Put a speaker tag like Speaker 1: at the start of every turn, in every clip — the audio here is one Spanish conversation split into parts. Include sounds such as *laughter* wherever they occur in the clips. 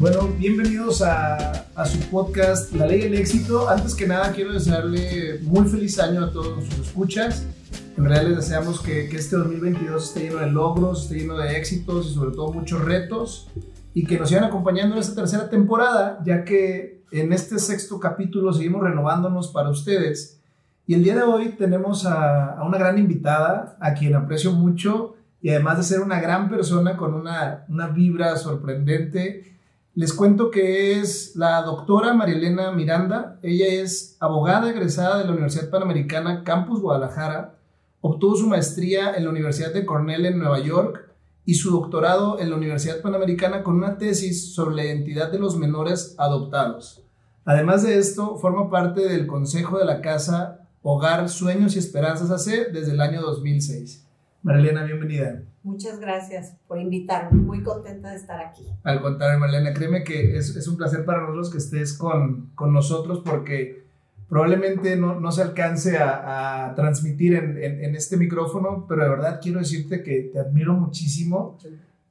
Speaker 1: Bueno, bienvenidos a, a, su podcast La Ley del Éxito. Antes que nada, quiero desearle muy feliz año a todos nuestros escuchas. En realidad les deseamos que, que, este 2022 esté lleno de logros, esté lleno de éxitos y sobre todo muchos retos y que nos sigan acompañando en esta tercera temporada, ya que en este sexto capítulo seguimos renovándonos para ustedes. Y el día de hoy tenemos a, a una gran invitada, a quien aprecio mucho y además de ser una gran persona con una, una vibra sorprendente, les cuento que es la doctora Marielena Miranda. Ella es abogada egresada de la Universidad Panamericana Campus Guadalajara. Obtuvo su maestría en la Universidad de Cornell en Nueva York y su doctorado en la Universidad Panamericana con una tesis sobre la identidad de los menores adoptados. Además de esto, forma parte del Consejo de la Casa Hogar, Sueños y Esperanzas AC desde el año 2006. Marilena, bienvenida.
Speaker 2: Muchas gracias por invitarme. Muy contenta de estar aquí.
Speaker 1: Al contrario, Marilena, créeme que es, es un placer para nosotros que estés con, con nosotros porque probablemente no, no se alcance a, a transmitir en, en, en, este micrófono, pero de verdad quiero decirte que te admiro muchísimo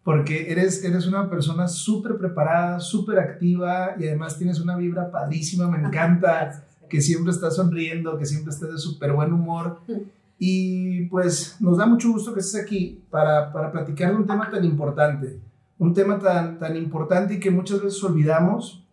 Speaker 1: porque eres, eres una persona súper preparada, súper activa y además tienes una vibra padrísima, me encanta *laughs* que siempre estás sonriendo, que siempre estás de súper buen humor. *laughs* Y pues nos da mucho gusto que estés aquí para, para platicar de un tema tan importante, un tema tan, tan importante y que muchas veces olvidamos.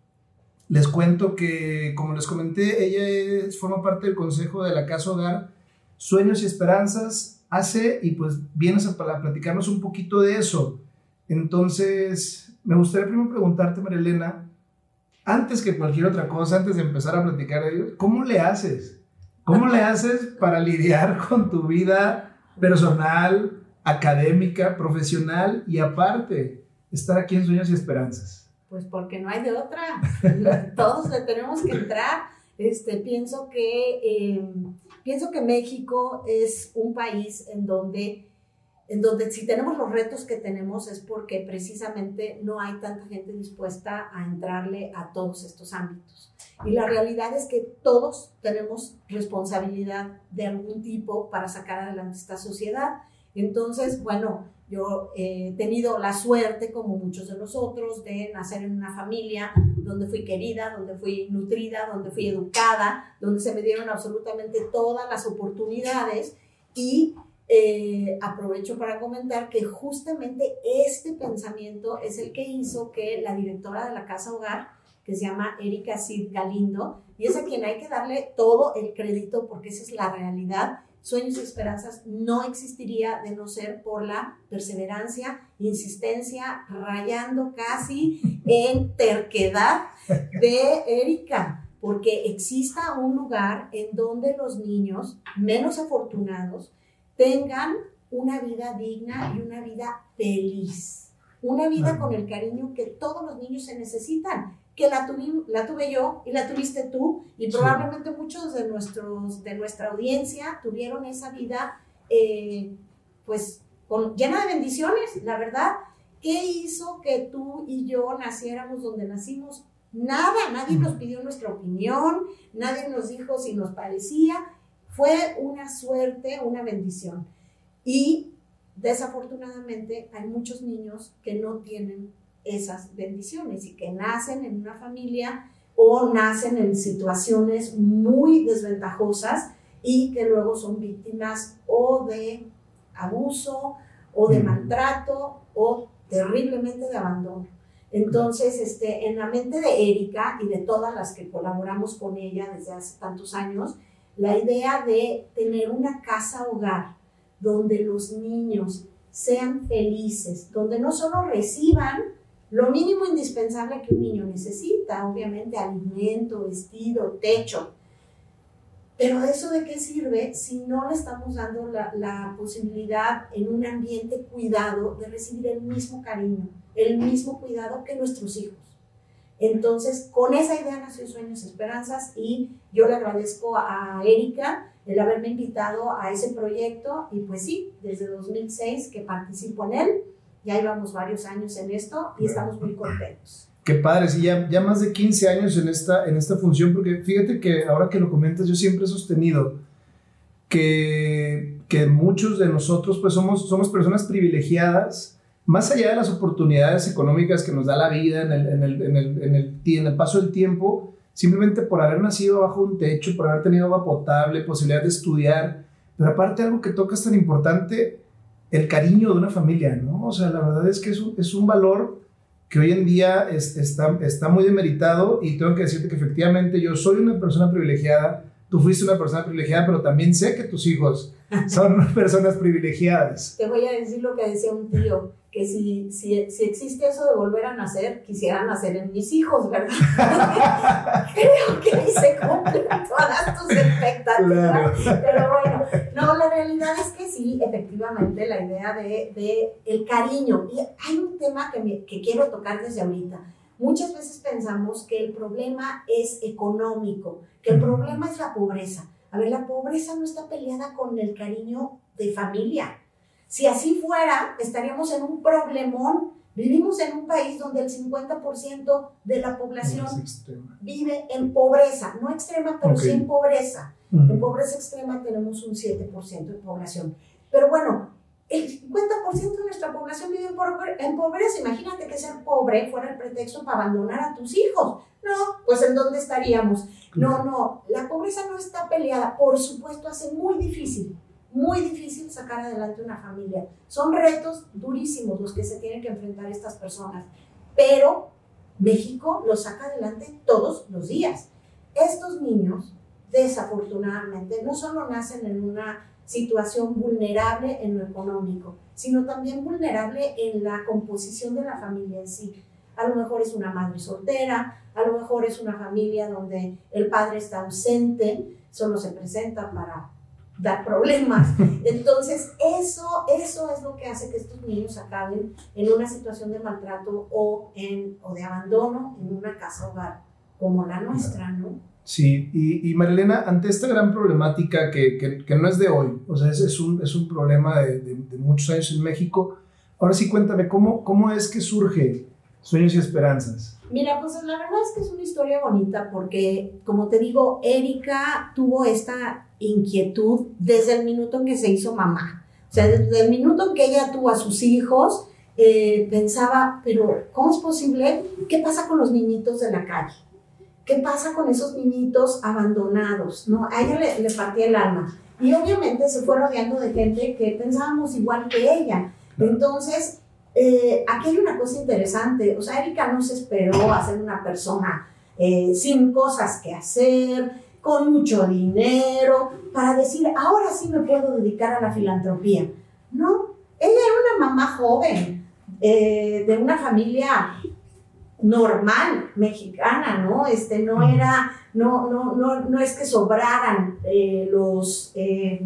Speaker 1: Les cuento que, como les comenté, ella forma parte del consejo de la Casa Hogar Sueños y Esperanzas hace y pues vienes a, a platicarnos un poquito de eso. Entonces, me gustaría primero preguntarte, María Elena, antes que cualquier otra cosa, antes de empezar a platicar de ello, ¿cómo le haces? ¿Cómo le haces para lidiar con tu vida personal, académica, profesional y aparte estar aquí en Sueños y Esperanzas?
Speaker 2: Pues porque no hay de otra. *laughs* Todos le tenemos que entrar. Este, pienso, que, eh, pienso que México es un país en donde, en donde si tenemos los retos que tenemos es porque precisamente no hay tanta gente dispuesta a entrarle a todos estos ámbitos. Y la realidad es que todos tenemos responsabilidad de algún tipo para sacar adelante esta sociedad. Entonces, bueno, yo he tenido la suerte, como muchos de nosotros, de nacer en una familia donde fui querida, donde fui nutrida, donde fui educada, donde se me dieron absolutamente todas las oportunidades y eh, aprovecho para comentar que justamente este pensamiento es el que hizo que la directora de la Casa Hogar que se llama Erika Cid Galindo, y es a quien hay que darle todo el crédito porque esa es la realidad. Sueños y esperanzas no existiría de no ser por la perseverancia, insistencia, rayando casi en terquedad de Erika, porque exista un lugar en donde los niños menos afortunados tengan una vida digna y una vida feliz, una vida con el cariño que todos los niños se necesitan que la, la tuve yo y la tuviste tú, y probablemente muchos de, nuestros, de nuestra audiencia tuvieron esa vida, eh, pues, con, llena de bendiciones, la verdad. ¿Qué hizo que tú y yo naciéramos donde nacimos? Nada, nadie nos pidió nuestra opinión, nadie nos dijo si nos parecía, fue una suerte, una bendición. Y desafortunadamente hay muchos niños que no tienen esas bendiciones y que nacen en una familia o nacen en situaciones muy desventajosas y que luego son víctimas o de abuso o de maltrato o terriblemente de abandono. Entonces, este, en la mente de Erika y de todas las que colaboramos con ella desde hace tantos años, la idea de tener una casa hogar donde los niños sean felices, donde no solo reciban lo mínimo indispensable que un niño necesita, obviamente alimento, vestido, techo. Pero eso de qué sirve si no le estamos dando la, la, posibilidad en un ambiente cuidado de recibir el mismo cariño, el mismo cuidado que nuestros hijos. Entonces, con esa idea nació Sueños Esperanzas y yo le agradezco a Erika el haberme invitado a ese proyecto y pues sí, desde 2006 que participo en él ya llevamos varios años en esto y estamos muy contentos.
Speaker 1: Qué padre, sí, ya, ya más de 15 años en esta, en esta función, porque fíjate que ahora que lo comentas, yo siempre he sostenido que, que muchos de nosotros pues somos, somos personas privilegiadas más allá de las oportunidades económicas que nos da la vida en el, en el, en el, en el, en el paso del tiempo, simplemente por haber nacido bajo un techo, por haber tenido agua potable, posibilidad de estudiar, pero aparte algo que toca es tan importante, el cariño de una familia, ¿no? O sea, la verdad es que es un, es un valor que hoy en día es, está, está muy demeritado y tengo que decirte que efectivamente yo soy una persona privilegiada, tú fuiste una persona privilegiada, pero también sé que tus hijos *laughs* son personas privilegiadas.
Speaker 2: Te voy a decir lo que decía un tío, que si, si, si existe eso de volver a nacer, quisiera nacer en mis hijos, ¿verdad? *laughs* Creo que ahí se cumplen todas tus expectativas. Pero bueno, no, la realidad es que sí, efectivamente, la idea de, de el cariño. Y hay un tema que, me, que quiero tocar desde ahorita. Muchas veces pensamos que el problema es económico, que el problema es la pobreza. A ver, la pobreza no está peleada con el cariño de familia si así fuera, estaríamos en un problemón. Vivimos en un país donde el 50% de la población vive en pobreza, no extrema, pero sí en pobreza. En pobreza extrema tenemos un 7% de población. Pero bueno, el 50% de nuestra población vive en pobreza. Imagínate que ser pobre fuera el pretexto para abandonar a tus hijos. No, pues ¿en dónde estaríamos? No, no, la pobreza no está peleada. Por supuesto, hace muy difícil muy difícil sacar adelante una familia. Son retos durísimos los que se tienen que enfrentar estas personas, pero México los saca adelante todos los días. Estos niños, desafortunadamente, no solo nacen en una situación vulnerable en lo económico, sino también vulnerable en la composición de la familia en sí. A lo mejor es una madre soltera, a lo mejor es una familia donde el padre está ausente, solo se presenta para dar problemas. *laughs* Entonces, eso, eso es lo que hace que estos niños acaben en una situación de maltrato o, en, o de abandono en una casa hogar como la nuestra, ¿no?
Speaker 1: Sí, y, y Marilena, ante esta gran problemática que, que, que, no es de hoy, o sea, es, es, un, es un problema de, de, de, muchos años en México, ahora sí cuéntame, ¿cómo, cómo es que surge Sueños y Esperanzas?
Speaker 2: Mira, pues la verdad es que es una historia bonita porque, como te digo, Erika tuvo esta inquietud desde el minuto en que se hizo mamá. O sea, desde el minuto en que ella tuvo a sus hijos, eh, pensaba, pero ¿cómo es posible? ¿Qué pasa con los niñitos de la calle? ¿Qué pasa con esos niñitos abandonados? ¿No? A ella le, le partía el alma. Y obviamente se fue rodeando de gente que pensábamos igual que ella. Entonces, eh, aquí hay una cosa interesante. O sea, Erika no se esperó a ser una persona eh, sin cosas que hacer, con mucho dinero, para decir, ahora sí me puedo dedicar a la filantropía. No, ella era una mamá joven, eh, de una familia normal, mexicana, ¿no? Este, no era, no, no, no, no es que sobraran eh, los eh,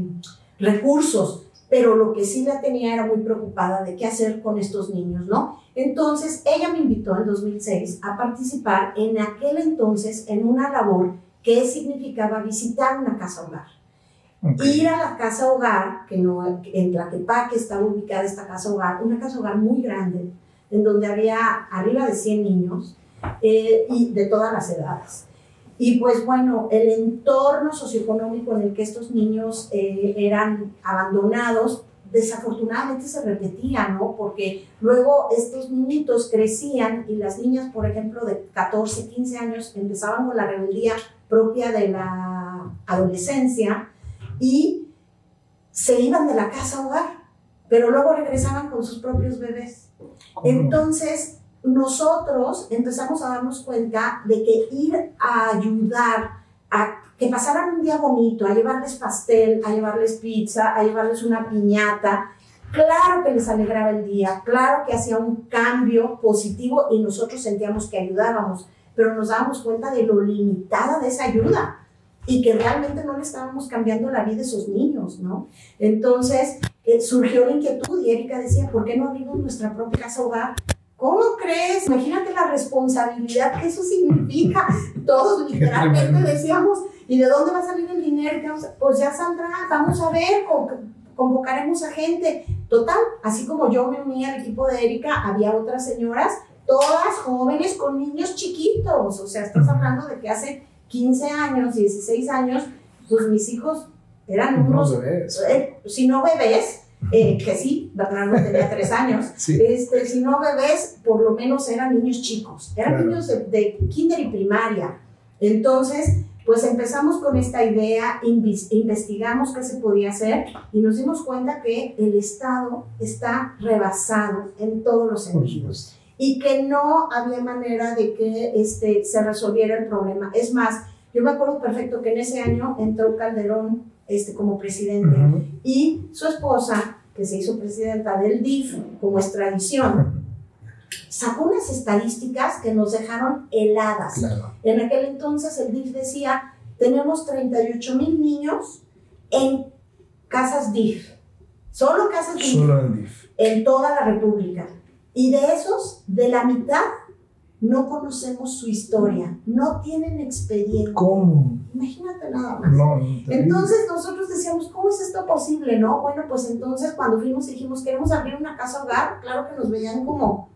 Speaker 2: recursos, pero lo que sí la tenía era muy preocupada de qué hacer con estos niños, ¿no? Entonces, ella me invitó en 2006 a participar en aquel entonces en una labor ¿Qué significaba visitar una casa hogar? Ir a la casa hogar, que no, en Tlaquepaque estaba ubicada esta casa hogar, una casa hogar muy grande, en donde había arriba de 100 niños eh, y de todas las edades. Y pues bueno, el entorno socioeconómico en el que estos niños eh, eran abandonados, desafortunadamente se repetía, ¿no? Porque luego estos niñitos crecían y las niñas, por ejemplo, de 14, 15 años, empezaban con la rebeldía propia de la adolescencia y se iban de la casa hogar, pero luego regresaban con sus propios bebés. Entonces, nosotros empezamos a darnos cuenta de que ir a ayudar a que pasaran un día bonito, a llevarles pastel, a llevarles pizza, a llevarles una piñata, claro que les alegraba el día, claro que hacía un cambio positivo y nosotros sentíamos que ayudábamos pero nos dábamos cuenta de lo limitada de esa ayuda y que realmente no le estábamos cambiando la vida a esos niños, ¿no? Entonces eh, surgió la inquietud y Erika decía, ¿por qué no abrimos nuestra propia casa hogar? ¿Cómo crees? Imagínate la responsabilidad que eso significa. *laughs* Todos literalmente decíamos, ¿y de dónde va a salir el dinero? Pues ya saldrá, vamos a ver, convocaremos a gente. Total, así como yo me uní al equipo de Erika, había otras señoras todas jóvenes con niños chiquitos. O sea, estás hablando de que hace 15 años, 16 años, pues mis hijos eran unos,
Speaker 1: bebés.
Speaker 2: Eh, si no bebés, eh, que sí, Bernardo tenía tres años, *laughs* este, si no bebés, por lo menos eran niños chicos, eran niños de, de, kinder y primaria. Entonces, pues empezamos con esta idea, investigamos qué se podía hacer y nos dimos cuenta que el Estado está rebasado en todos los sentidos y que no había manera de que este, se resolviera el problema. Es más, yo me acuerdo perfecto que en ese año entró Calderón este, como presidente. Y su esposa, que se hizo presidenta del DIF, como es tradición, sacó unas estadísticas que nos dejaron heladas. En aquel entonces el DIF decía, tenemos 38 mil niños en casas DIF, solo casas DIF,
Speaker 1: solo en DIF,
Speaker 2: en toda la República. Y de esos, de la mitad no conocemos su historia, no tienen experiencia.
Speaker 1: ¿Cómo?
Speaker 2: Imagínate nada más. No, entonces nosotros decíamos, ¿cómo es esto posible? No, bueno, pues entonces cuando fuimos y dijimos, queremos abrir una casa hogar, claro que nos veían como,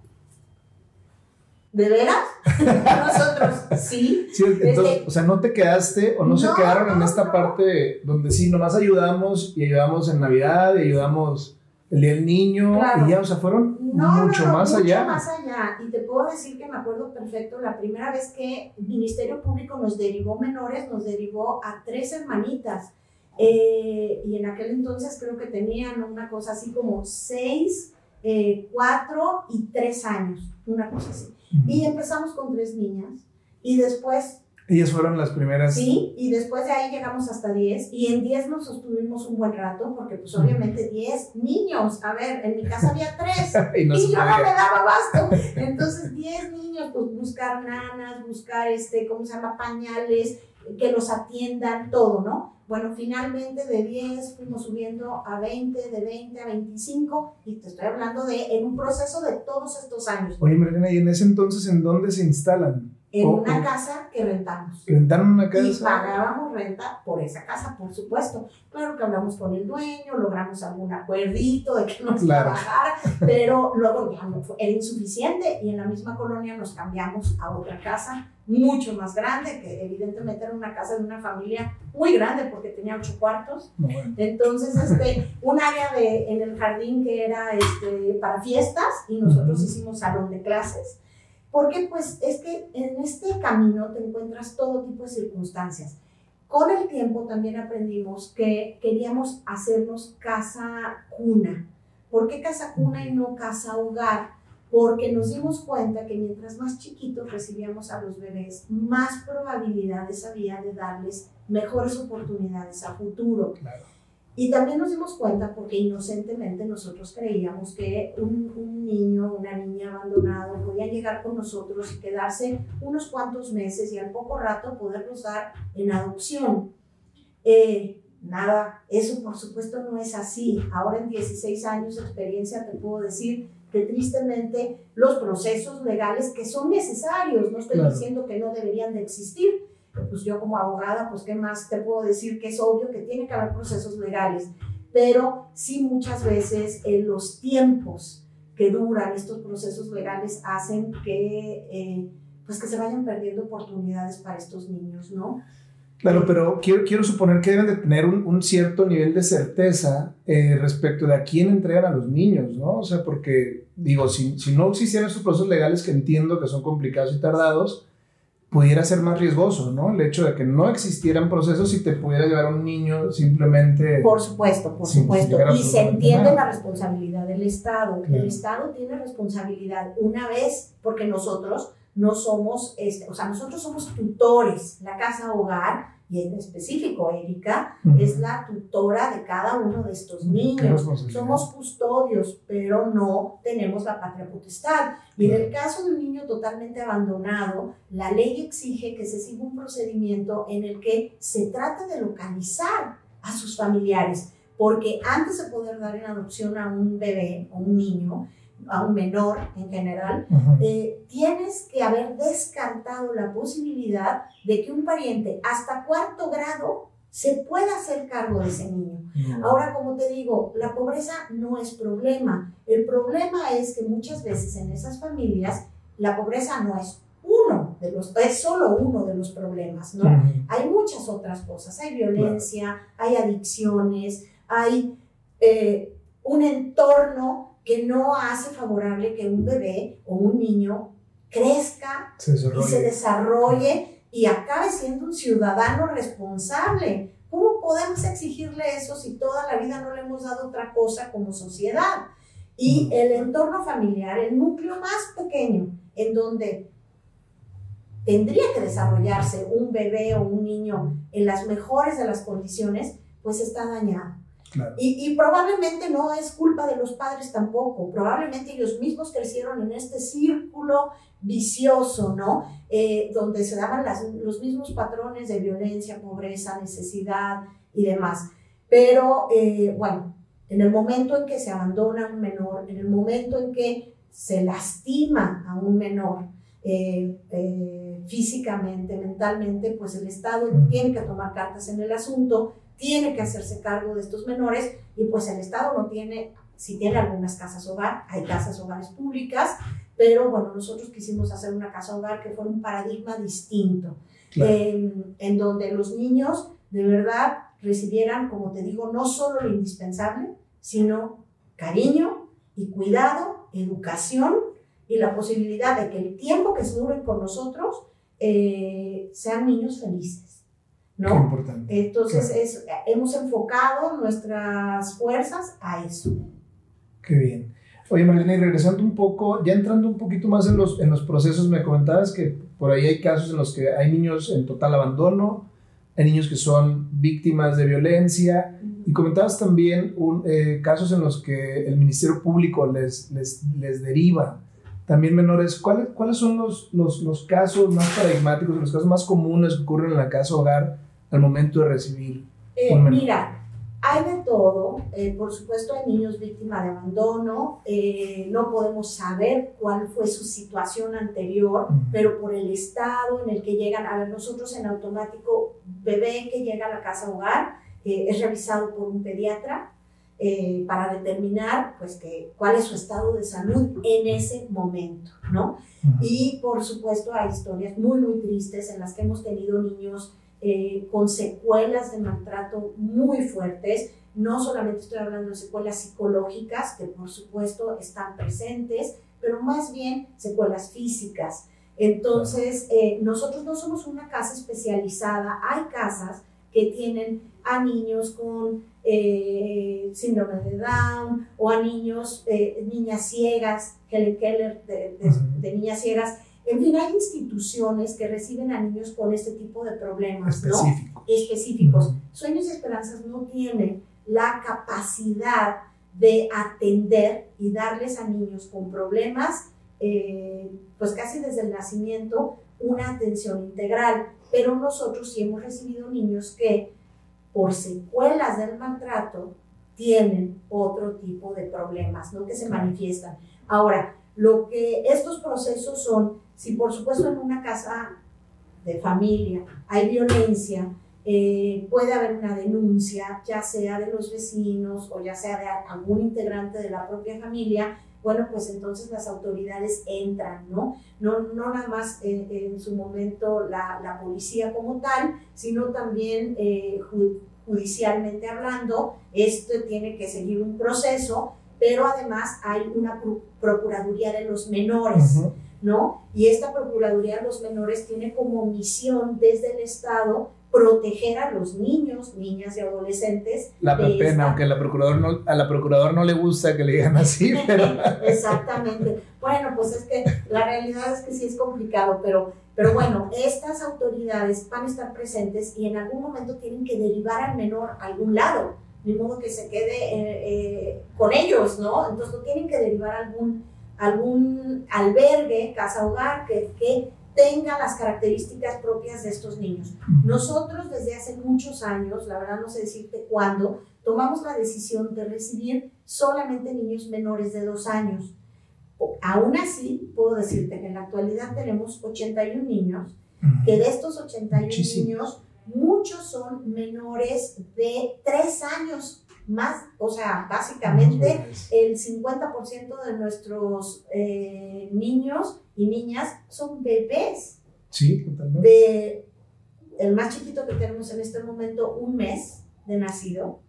Speaker 2: ¿de veras? *laughs* nosotros, sí.
Speaker 1: sí entonces, o sea, no te quedaste o no, se quedaron en esta parte donde sí, nomás ayudamos y ayudamos en Navidad y ayudamos el día del niño y ya, o sea, fueron mucho más allá.
Speaker 2: Mucho más allá. Y te puedo decir que me acuerdo perfecto, la primera vez que el Ministerio Público nos derivó menores, nos derivó a tres hermanitas. Eh, y en aquel entonces creo que tenían una cosa así como seis, eh, cuatro y tres años, una cosa así. Y empezamos con tres niñas y después
Speaker 1: ellas fueron las primeras.
Speaker 2: Sí, y después de ahí llegamos hasta 10 y en 10 nos sostuvimos un buen rato porque pues obviamente 10 niños, a ver, en mi casa había 3 *laughs* y, yo no me daba abasto. Entonces 10 niños, pues buscar nanas, buscar este, ¿cómo se llama? Pañales, que los atiendan, todo, ¿no? Bueno, finalmente de 10 fuimos subiendo a 20, de 20 a 25 y te estoy hablando de en un proceso de todos estos años.
Speaker 1: Oye, Marina, ¿y en ese entonces en dónde se instalan?
Speaker 2: En una casa que rentamos.
Speaker 1: ¿Rentaron una casa?
Speaker 2: Y pagábamos renta por esa casa, por supuesto. Claro que hablamos con el dueño, logramos algún acuerdito de que nos claro. iba a bajar, pero luego ya no fue, era insuficiente y en la misma colonia nos cambiamos a otra casa mucho más grande, que evidentemente era una casa de una familia muy grande porque tenía ocho cuartos. Entonces, este, *laughs* un área de, en el jardín que era este, para fiestas y nosotros hicimos salón de clases porque pues es que en este camino te encuentras todo tipo de circunstancias. Con el tiempo también aprendimos que queríamos hacernos casa cuna. ¿Por qué casa cuna y no casa hogar? Porque nos dimos cuenta que mientras más chiquitos recibíamos a los bebés, más probabilidades había de darles mejores oportunidades a futuro. Claro. Y también nos dimos cuenta, porque inocentemente nosotros creíamos que un, un, niño, una niña abandonado podía llegar con nosotros y quedarse unos cuantos meses y al poco rato poderlos dar en adopción. Eh, nada, eso por supuesto no es así. Ahora en 16 años de experiencia te puedo decir que tristemente los procesos legales que son necesarios, no estoy diciendo que no deberían de existir, pues yo como abogada, pues qué más te puedo decir que es obvio que tiene que haber procesos legales, pero sí muchas veces en los tiempos que duran estos procesos legales hacen que, eh, pues que se vayan perdiendo oportunidades para estos niños, ¿no?
Speaker 1: Claro, pero quiero, quiero suponer que deben de tener un, un cierto nivel de certeza eh, respecto de a quién entregan a los niños, ¿no? O sea, porque, digo, si, si no existieran esos procesos legales que entiendo que son complicados y tardados, pudiera ser más riesgoso, ¿no? El hecho de que no existieran procesos y te pudiera llevar un niño simplemente...
Speaker 2: Por supuesto, por supuesto. Y se entiende la responsabilidad del Estado. El Estado tiene responsabilidad una vez, porque nosotros no somos, este, o sea, nosotros somos tutores, la casa hogar, y en específico Erika es la tutora de cada uno de estos niños. Somos custodios, pero no tenemos la patria potestad. Y en el caso de un niño totalmente abandonado, la ley exige que se siga un procedimiento en el que se trate de localizar a sus familiares, porque antes de poder dar en adopción a un bebé o un niño, a un menor en general, eh, tienes que haber descartado la posibilidad de que un pariente hasta cuarto grado se pueda hacer cargo de ese niño. Ahora, como te digo, la pobreza no es problema. El problema es que muchas veces en esas familias la pobreza no es uno de los, es solo uno de los problemas, ¿no? Hay muchas otras cosas. Hay violencia, hay adicciones, hay... Eh, un entorno que no hace favorable que un bebé o un niño crezca y se desarrolle y acabe siendo un ciudadano responsable. ¿Cómo podemos exigirle eso si toda la vida no le hemos dado otra cosa como sociedad? Y el entorno familiar, el núcleo más pequeño, en donde tendría que desarrollarse un bebé o un niño en las mejores de las condiciones, pues está dañado. Y, probablemente no es culpa de los padres tampoco, probablemente ellos mismos crecieron en este círculo vicioso, ¿no? Eh, donde se daban los mismos patrones de violencia, pobreza, necesidad y demás. Pero eh, bueno, en el momento en que se abandona a un menor, en el momento en que se lastima a un menor, eh, físicamente, mentalmente, pues el Estado tiene que tomar cartas en el asunto, tiene que hacerse cargo de estos menores y pues el Estado no tiene, si tiene algunas casas hogar, hay casas hogares públicas, pero bueno, nosotros quisimos hacer una casa hogar que fuera un paradigma distinto, en donde los niños de verdad recibieran, como te digo, no solo lo indispensable, sino cariño y cuidado, educación y la posibilidad de que el tiempo que se duren con nosotros eh, sean niños felices. ¿No? importante. Entonces es, hemos enfocado nuestras fuerzas a eso.
Speaker 1: Qué bien. Oye, Marlene, y regresando un poco, ya entrando un poquito más en los, en los procesos, me comentabas que por ahí hay casos en los que hay niños en total abandono, hay niños que son víctimas de violencia, y comentabas también un, eh, casos en los que el Ministerio Público les, les, les deriva también menores. ¿Cuáles, cuáles son los, los, los, casos más paradigmáticos, los casos más comunes que ocurren en la casa hogar al momento de recibir?
Speaker 2: Eh, mira, hay de todo. Eh, por supuesto, hay niños víctimas de abandono. Eh, no podemos saber cuál fue su situación anterior, pero por el estado en el que llegan, a ver, nosotros en automático, bebé que llega a la casa hogar, es revisado por un pediatra eh, para determinar pues, que, cuál es su estado de salud en ese momento, ¿no? Y por supuesto hay historias muy, muy tristes en las que hemos tenido niños eh, con secuelas de maltrato muy fuertes. No solamente estoy hablando de secuelas psicológicas, que por supuesto están presentes, pero más bien secuelas físicas. Entonces, eh, nosotros no somos una casa especializada, hay casas que tienen a niños con eh, síndrome de Down o a niños, eh, niñas ciegas, Helen Keller de, niñas ciegas. En fin, hay instituciones que reciben a niños con este tipo de problemas
Speaker 1: específicos.
Speaker 2: ¿no? específicos. Sueños y Esperanzas no tienen la capacidad de atender y darles a niños con problemas, eh, pues casi desde el nacimiento, una atención integral. Pero nosotros sí hemos recibido niños que por secuelas del maltrato tienen otro tipo de problemas, ¿no? Que se manifiestan. Ahora, lo que estos procesos son, si por supuesto en una casa de familia hay violencia, eh, puede haber una denuncia, ya sea de los vecinos o ya sea de algún integrante de la propia familia, bueno, pues entonces las autoridades entran, ¿no? No, no nada más en, su momento la, la, policía como tal, sino también eh, judicialmente hablando, esto tiene que seguir un proceso, pero además hay una Procuraduría de los Menores, ¿no? Y esta Procuraduría de los Menores tiene como misión desde el Estado proteger a los niños, niñas y adolescentes.
Speaker 1: La pena, aunque la procurador no, a la procurador no le gusta que le digan así, *laughs* pero...
Speaker 2: Exactamente. Bueno, pues es que la realidad es que sí es complicado, pero, pero bueno, estas autoridades van a estar presentes y en algún momento tienen que derivar al menor a algún lado, de modo que se quede eh, eh, con ellos, ¿no? Entonces lo tienen que derivar a algún, algún albergue, casa hogar, que, que tenga las características propias de estos niños. Nosotros desde hace muchos años, la verdad no sé decirte cuándo, tomamos la decisión de recibir solamente niños menores de dos años. Aún así, puedo decirte que en la actualidad tenemos 81 niños, que de estos 81 niños, muchos son menores de tres años más, o sea, básicamente el 50% de nuestros eh, niños y niñas son bebés.
Speaker 1: Sí, totalmente.
Speaker 2: De el más chiquito que tenemos en este momento, un mes de nacido,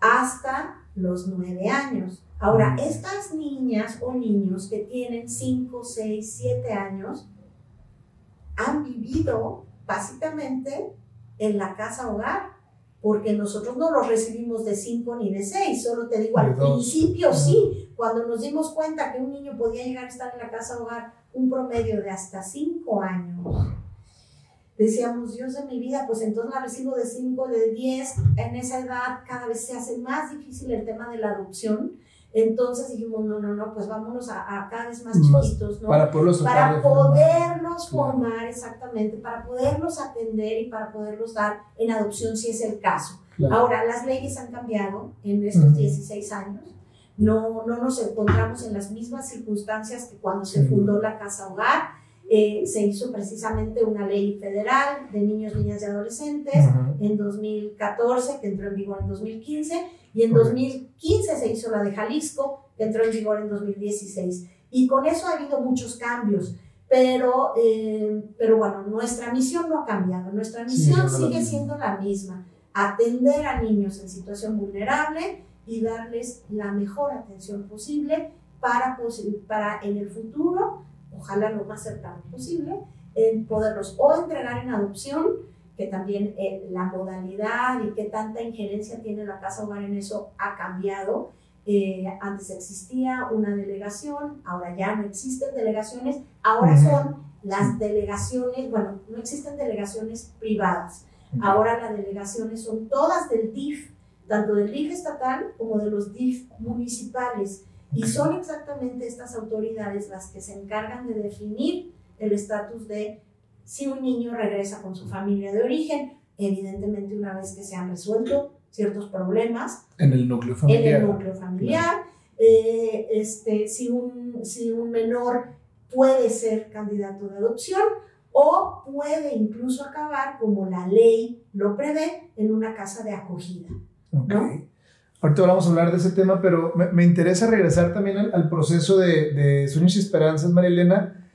Speaker 2: hasta los nueve años. Ahora, estas niñas o niños que tienen 5, 6, 7 años han vivido básicamente en la casa hogar, porque nosotros no los recibimos de 5 ni de 6, solo te digo, al principio sí, cuando nos dimos cuenta que un niño podía llegar a estar en la casa hogar un promedio de hasta 5 años, decíamos, Dios de mi vida, pues entonces la recibo de 5, de 10, en esa edad cada vez se hace más difícil el tema de la adopción, entonces dijimos, no, no, no, pues vámonos a, cada vez más chiquitos, ¿no?
Speaker 1: Para poderlos,
Speaker 2: para poderlos formar, exactamente, para poderlos atender y para poderlos dar en adopción si es el caso. Ahora, las leyes han cambiado en estos 16 años. No, no nos encontramos en las mismas circunstancias que cuando se fundó la Casa Hogar. Eh, se hizo precisamente una ley federal de niños, niñas y adolescentes en 2014, que entró en vigor en 2015, y en 2015 se hizo la de Jalisco, que entró en vigor en 2016. Y con eso ha habido muchos cambios. Pero, eh, pero bueno, nuestra misión no ha cambiado. Nuestra misión sigue siendo la misma. Atender a niños en situación vulnerable y darles la mejor atención posible para, para en el futuro, ojalá lo más cercano posible, en poderlos o entregar en adopción que también eh, la modalidad y qué tanta injerencia tiene la Casa Hogar en eso ha cambiado. Eh, antes existía una delegación, ahora ya no existen delegaciones, ahora son las delegaciones, bueno, no existen delegaciones privadas, ahora las delegaciones son todas del DIF, tanto del DIF estatal como de los DIF municipales, y son exactamente estas autoridades las que se encargan de definir el estatus de si un niño regresa con su familia de origen, evidentemente una vez que se han resuelto ciertos problemas.
Speaker 1: En el núcleo familiar.
Speaker 2: En el núcleo familiar. Eh, este, si, un, si un menor puede ser candidato de adopción o puede incluso acabar, como la ley lo prevé, en una casa de acogida. Okay.
Speaker 1: Ahorita vamos a hablar de ese tema, pero me, me interesa regresar también al, proceso de, de, Sueños y Esperanzas, María Elena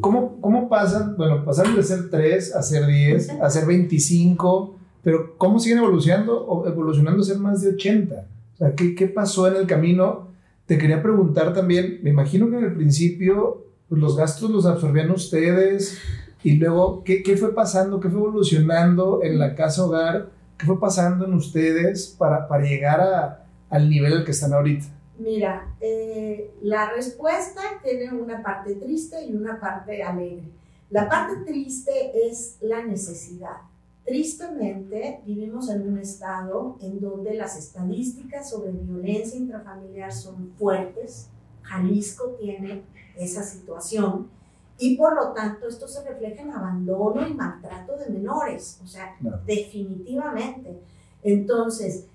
Speaker 1: ¿Cómo, ¿Cómo pasan? Bueno, pasaron de ser 3 a ser 10, a ser 25, pero ¿cómo siguen evolucionando, evolucionando a ser más de 80? O sea, ¿qué, ¿qué, pasó en el camino? Te quería preguntar también, me imagino que en el principio pues, los gastos los absorbían ustedes y luego, ¿qué, ¿qué, fue pasando? ¿Qué fue evolucionando en la casa hogar? ¿Qué fue pasando en ustedes para, para llegar a, al nivel al que están ahorita?
Speaker 2: Mira, eh, la respuesta tiene una parte triste y una parte alegre. La parte triste es la necesidad. Tristemente, vivimos en un estado en donde las estadísticas sobre violencia intrafamiliar son fuertes. Jalisco tiene esa situación y por lo tanto esto se refleja en abandono y maltrato de menores, o sea, definitivamente. Entonces,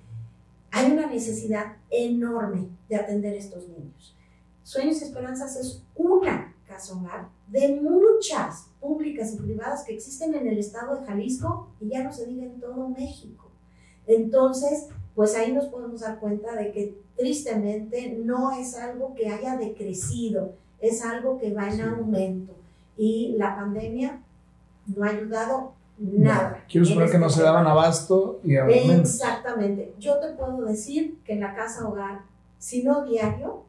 Speaker 2: hay una necesidad enorme de atender a estos niños. Sueños y Esperanzas es una casa hogar de muchas públicas y privadas que existen en el estado de Jalisco y ya no se diga en todo México. Entonces, pues ahí nos podemos dar cuenta de que tristemente no es algo que haya decrecido, es algo que va en aumento. Y la pandemia no ha ayudado Nada.
Speaker 1: Quiero suponer que no se daban abasto y
Speaker 2: Exactamente. Yo te puedo decir que en la casa hogar, si no diario,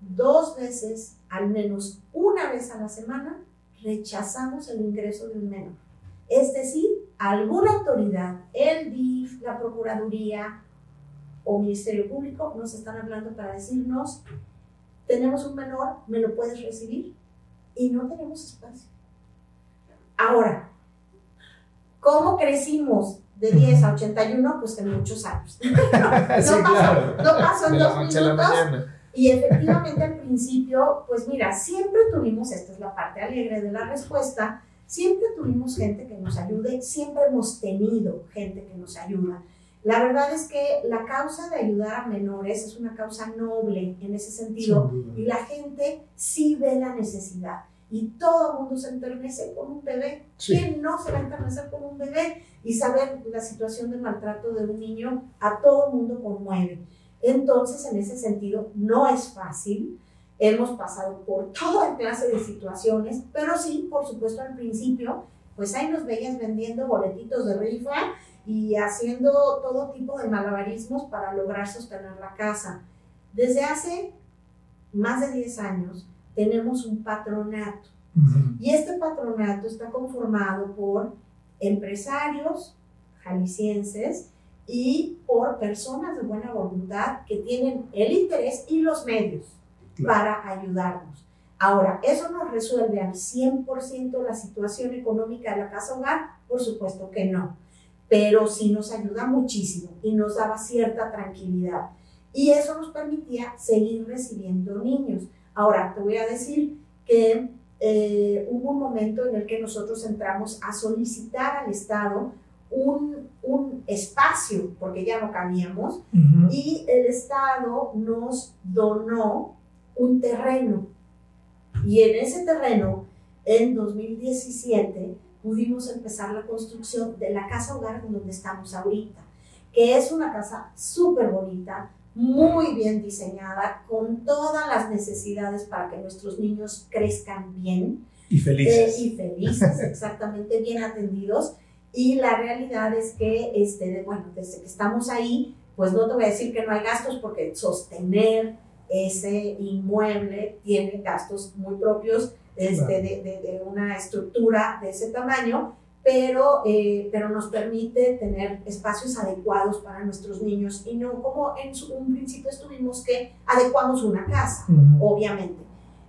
Speaker 2: dos veces, al menos una vez a la semana, rechazamos el ingreso de un menor. Es decir, alguna autoridad, el DIF, la Procuraduría o Ministerio Público, nos están hablando para decirnos, tenemos un menor, ¿me lo puedes recibir? Y no tenemos espacio. Ahora, ¿Cómo crecimos de 10 a 81? Pues en muchos años. *laughs* *laughs* no, pasó, en dos minutos. Y efectivamente al principio, pues mira, siempre tuvimos, esta es la parte alegre de la respuesta, siempre tuvimos gente que nos ayude, siempre hemos tenido gente que nos ayuda. La verdad es que la causa de ayudar a menores es una causa noble en ese sentido y la gente sí ve la necesidad y todo el mundo se enternece con un bebé. ¿Quién no se va a enternecer con un bebé? Y saber la situación de maltrato de un niño a todo el mundo conmueve. Entonces, en ese sentido, no es fácil. Hemos pasado por toda clase de situaciones, pero sí, por supuesto, al principio, pues ahí nos veías vendiendo boletitos de rifa y haciendo todo tipo de malabarismos para lograr sostener la casa. Desde hace más de 10 años tenemos un patronato y este patronato está conformado por empresarios jaliscienses y por personas de buena voluntad que tienen el interés y los medios para ayudarnos. Ahora, ¿eso nos resuelve al 100% la situación económica de la casa hogar? Por supuesto que no, pero sí nos ayuda muchísimo y nos daba cierta tranquilidad. Y eso nos permitía seguir recibiendo niños. Ahora, te voy a decir que eh, hubo un momento en el que nosotros entramos a solicitar al Estado un, un espacio, porque ya no cabíamos, y el Estado nos donó un terreno. Y en ese terreno, en 2017, pudimos empezar la construcción de la casa hogar donde estamos ahorita, que es una casa súper bonita, muy bien diseñada, con todas las necesidades para que nuestros niños crezcan bien.
Speaker 1: Y felices.
Speaker 2: Eh, y felices, *laughs* exactamente, bien atendidos. Y la realidad es que, este, bueno, desde que estamos ahí, pues no te voy a decir que no hay gastos porque sostener ese inmueble tiene gastos muy propios este, de, de, una estructura de ese tamaño, pero, eh, pero nos permite tener espacios adecuados para nuestros niños y no como en un principio estuvimos que adecuamos una casa, obviamente.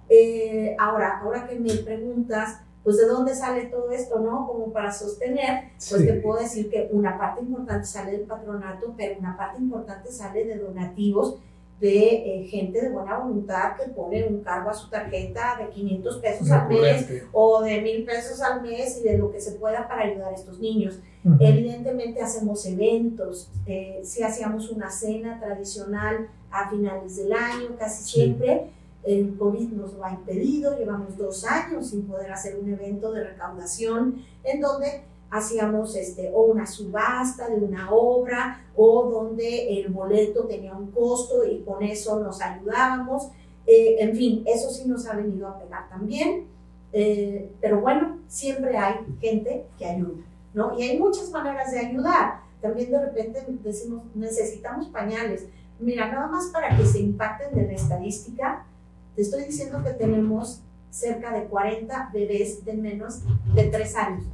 Speaker 2: Eh, ahora, ahora que me preguntas, pues de dónde sale todo esto, ¿no? Como para sostener, pues te puedo decir que una parte importante sale del patronato, pero una parte importante sale de donativos de eh, gente de buena voluntad que pone un cargo a su tarjeta de 500 pesos al mes o de 1000 pesos al mes y de lo que se pueda para ayudar a estos niños. Evidentemente hacemos eventos, eh, si hacíamos una cena tradicional a finales del año, casi siempre. El COVID nos lo ha impedido, llevamos dos años sin poder hacer un evento de recaudación en donde hacíamos este, o una subasta de una obra o donde el boleto tenía un costo y con eso nos ayudábamos. Eh, en fin, eso sí nos ha venido a pegar también. Eh, pero bueno, siempre hay gente que ayuda, ¿no? Y hay muchas maneras de ayudar. También de repente decimos, necesitamos pañales. Mira, nada más para que se impacten de la estadística, te estoy diciendo que tenemos cerca de 40 bebés de menos de 3 años.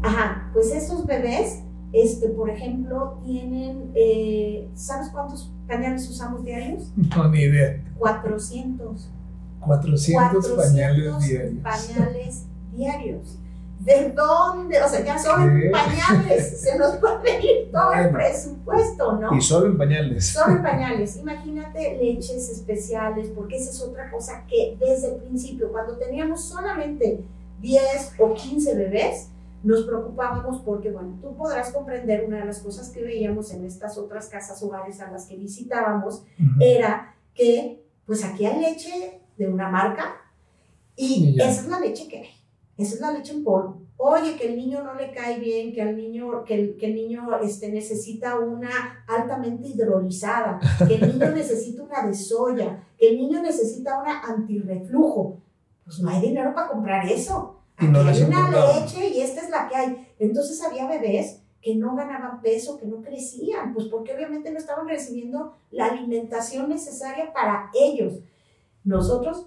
Speaker 2: Ajá, pues esos bebés, este, por ejemplo, tienen, eh, ¿sabes cuántos pañales usamos diarios?
Speaker 1: No, ni idea.
Speaker 2: 400.
Speaker 1: 400, pañales diarios.
Speaker 2: Pañales diarios. ¿De dónde? O sea, ya solo en pañales se nos puede ir todo el presupuesto, ¿no?
Speaker 1: Y solo en pañales.
Speaker 2: Solo en pañales. Imagínate leches especiales, porque esa es otra cosa que desde el principio, cuando teníamos solamente 10 o 15 bebés, nos preocupábamos porque, bueno, tú podrás comprender una de las cosas que veíamos en estas otras casas hogares a las que visitábamos, era que, pues aquí hay leche de una marca y esa es la leche que hay, esa es la leche en polvo. Oye, que el niño no le cae bien, que el niño, que el, que el niño este, necesita una altamente hidrolizada, que el niño *laughs* necesita una de soya, que el niño necesita una antirreflujo. Pues no hay dinero para comprar eso. Aquí hay una leche y esta es la que hay. Entonces había bebés que no ganaban peso, que no crecían, pues porque obviamente no estaban recibiendo la alimentación necesaria para ellos. Nosotros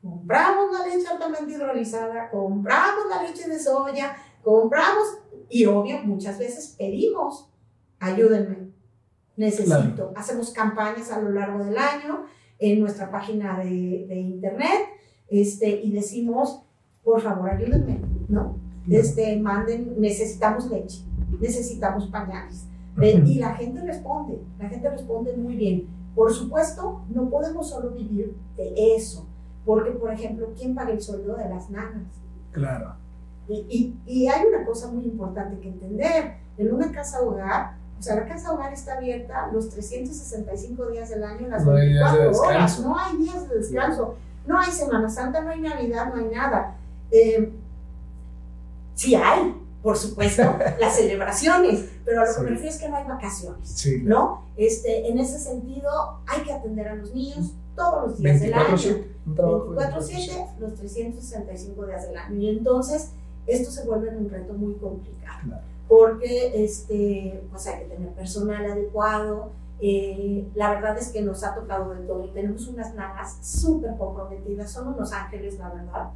Speaker 2: compramos la leche altamente hidrolizada, compramos la leche de soya, compramos y obvio muchas veces pedimos, ayúdenme, necesito. Hacemos campañas a lo largo del año en nuestra página de, de internet este, y decimos, por favor ayúdenme, ¿no? Este, manden, necesitamos leche, necesitamos pañales. Y la gente responde, la gente responde muy bien. Por supuesto, no podemos solo vivir de eso, porque, por ejemplo, ¿quién paga el sueldo de las nanas?
Speaker 1: Claro.
Speaker 2: Y, y, y hay una cosa muy importante que entender. En una casa hogar, o sea, la casa hogar está abierta los 365 días del año, las 24 horas. No hay días de descanso. No hay Semana Santa, no hay Navidad, no hay nada. Eh, sí hay, por supuesto, *laughs* las celebraciones, pero a lo que me refiero es que no hay vacaciones, ¿no? Este, en ese sentido, hay que atender a los niños todos los días del año. 24-7, los 365 días del año. Y entonces, esto se vuelve un reto muy complicado. porque este, pues hay que tener personal adecuado. Eh, la verdad es que nos ha tocado de todo y tenemos unas nanas súper comprometidas, son unos ángeles, la verdad,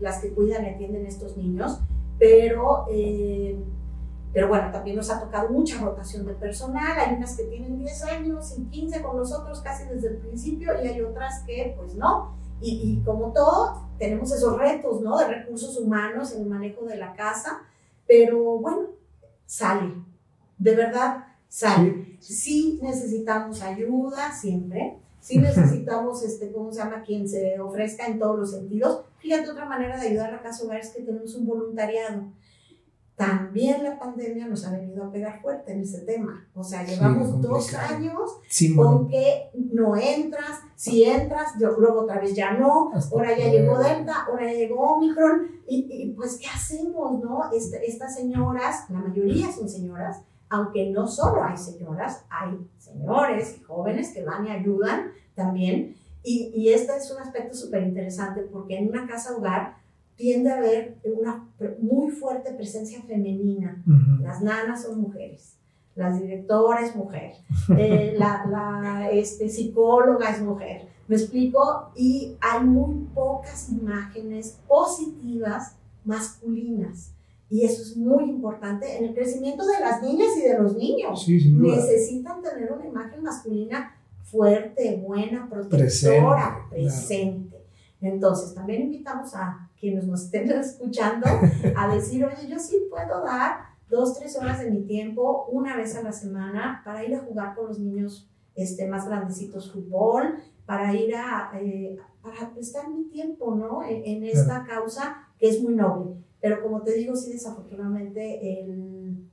Speaker 2: las que cuidan y atienden a estos niños, pero, eh, pero bueno, también nos ha tocado mucha rotación de personal, hay unas que tienen 10 años y 15 con nosotros casi desde el principio y hay otras que pues no, y, y como todo, tenemos esos retos, ¿no? De recursos humanos en el manejo de la casa, pero bueno, sale, de verdad sale. Sí, necesitamos ayuda siempre, sí necesitamos, este, ¿cómo se llama? Quien se ofrezca en todos los sentidos. Fíjate, otra manera de ayudar a la casa hogar es que tenemos un voluntariado también la pandemia nos ha venido a pegar fuerte en ese tema. O sea, llevamos dos años con que no entras, si entras, luego otra vez ya no, ahora ya llegó Delta, ahora ya llegó Omicron, y, pues, ¿qué hacemos, no? Este, estas señoras, la mayoría son señoras, aunque no solo hay señoras, hay señores y jóvenes que van y ayudan también. Y, y este es un aspecto súper interesante porque en una casa hogar tiende a haber una muy fuerte presencia femenina. Las nanas son mujeres, las directoras es mujer, eh, *laughs* la, la este, psicóloga es mujer. ¿Me explico? Y hay muy pocas imágenes positivas masculinas. Y eso es muy importante en el crecimiento de las niñas y de los niños. Necesitan tener una imagen masculina fuerte, buena, protectora, presente. Entonces, también invitamos a quienes nos estén *laughs* escuchando a decir, oye, yo sí puedo dar dos, tres horas de mi tiempo una vez a la semana para ir a jugar con los niños este, más grandecitos fútbol, para ir a, eh, para prestar mi tiempo, ¿no? En, esta causa que es muy noble. Pero como te digo, sí, desafortunadamente el,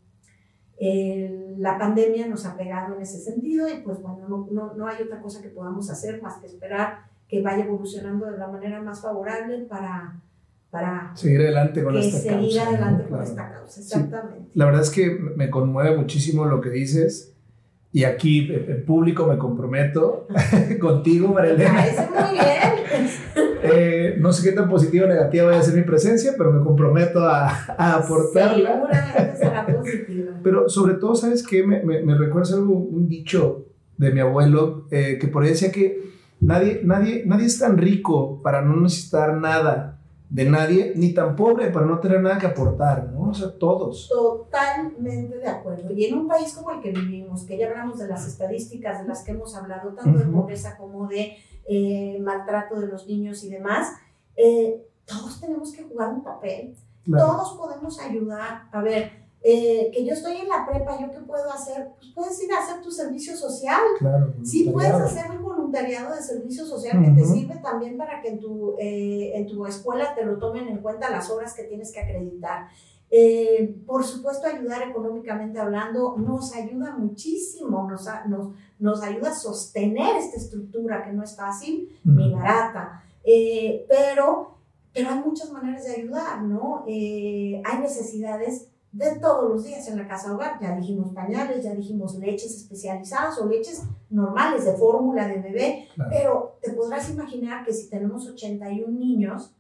Speaker 2: el, la pandemia nos ha pegado en ese sentido y pues bueno, no, no, no hay otra cosa que podamos hacer más que esperar que vaya evolucionando de la manera más favorable para, para
Speaker 1: seguir adelante con esta
Speaker 2: seguir causa. adelante con esta causa, exactamente.
Speaker 1: la verdad es que me conmueve muchísimo lo que dices. Y aquí, en público, me comprometo *laughs* contigo, Marilena.
Speaker 2: muy bien. *laughs*
Speaker 1: Eh, no sé qué tan positiva o negativa vaya a ser mi presencia, pero me comprometo a, a aportarla.
Speaker 2: Será positiva.
Speaker 1: Pero sobre todo, ¿sabes qué? Me, me, me recuerda algo, un dicho de mi abuelo, eh, que por ahí decía que Nadie, nadie, nadie es tan rico para no necesitar nada de nadie, ni tan pobre para no tener nada que aportar, ¿no? O sea, todos.
Speaker 2: Totalmente de acuerdo. Y en un país como el que vivimos, que ya hablamos de las estadísticas de las que hemos hablado, tanto de pobreza como de eh, maltrato de los niños y demás, eh, todos tenemos que jugar un papel. Todos podemos ayudar. A ver, eh, que yo estoy en la prepa, ¿yo qué puedo hacer? Pues puedes ir a hacer tu servicio social.
Speaker 1: Claro,
Speaker 2: sí, puedes hacer un voluntariado de servicio social que te sirve también para que en tu, eh, en tu escuela te lo tomen en cuenta las horas que tienes que acreditar. Eh, por supuesto, ayudar económicamente hablando nos ayuda muchísimo, nos, nos, nos ayuda a sostener esta estructura que no es fácil ni barata. pero, pero hay muchas maneras de ayudar, ¿no? hay necesidades de todos los días en la casa hogar. Ya dijimos pañales, ya dijimos leches especializadas o leches normales de fórmula de bebé, pero te podrás imaginar que si tenemos 81 niños,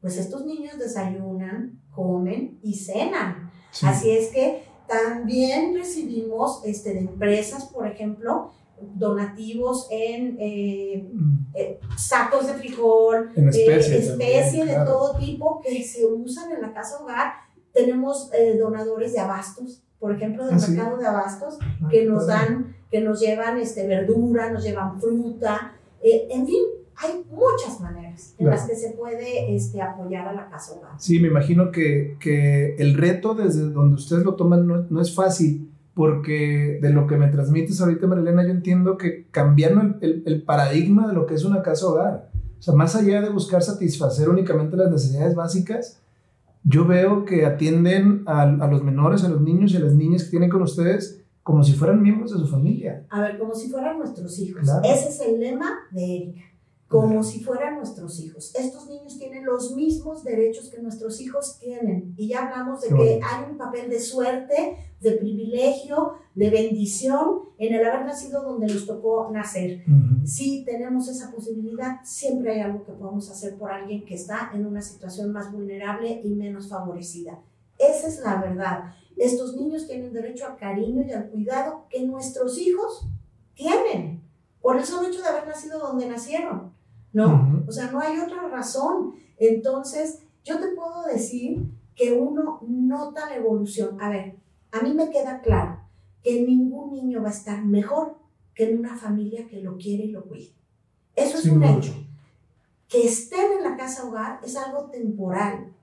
Speaker 2: pues estos niños desayunan, comen y cenan. Así es que también recibimos este, de empresas, por ejemplo, donativos en eh, mm. eh, sacos de frijol,
Speaker 1: en especie,
Speaker 2: especie de todo tipo que se usan en la casa hogar. Tenemos eh, donadores de abastos, por ejemplo, del ah, mercado de abastos, ah, que nos dan, que nos llevan este, verdura, nos llevan fruta, eh, en fin, hay muchas maneras en las que se puede este, apoyar a la casa hogar.
Speaker 1: Sí, me imagino que, que el reto desde donde ustedes lo toman no, no, es fácil, porque de lo que me transmites ahorita, Marilena, yo entiendo que cambiando el, el, paradigma de lo que es una casa hogar, o sea, más allá de buscar satisfacer únicamente las necesidades básicas, yo veo que atienden a, los menores, a los niños y a las niñas que tienen con ustedes como si fueran miembros de su familia.
Speaker 2: A ver, como si fueran nuestros hijos. Ese es el lema de Erika como si fueran nuestros hijos. Estos niños tienen los mismos derechos que nuestros hijos tienen. Y ya hablamos de que hay un papel de suerte, de privilegio, de bendición en el haber nacido donde nos tocó nacer. Si tenemos esa posibilidad, siempre hay algo que podemos hacer por alguien que está en una situación más vulnerable y menos favorecida. Esa es la verdad. Estos niños tienen derecho al cariño y al cuidado que nuestros hijos tienen por el solo hecho de haber nacido donde nacieron, ¿no? O sea, no hay otra razón. Entonces, yo te puedo decir que uno nota la evolución. A ver, a mí me queda claro que ningún niño va a estar mejor que en una familia que lo quiere y lo cuide. Eso es un hecho. Que estén en la casa hogar es algo temporal,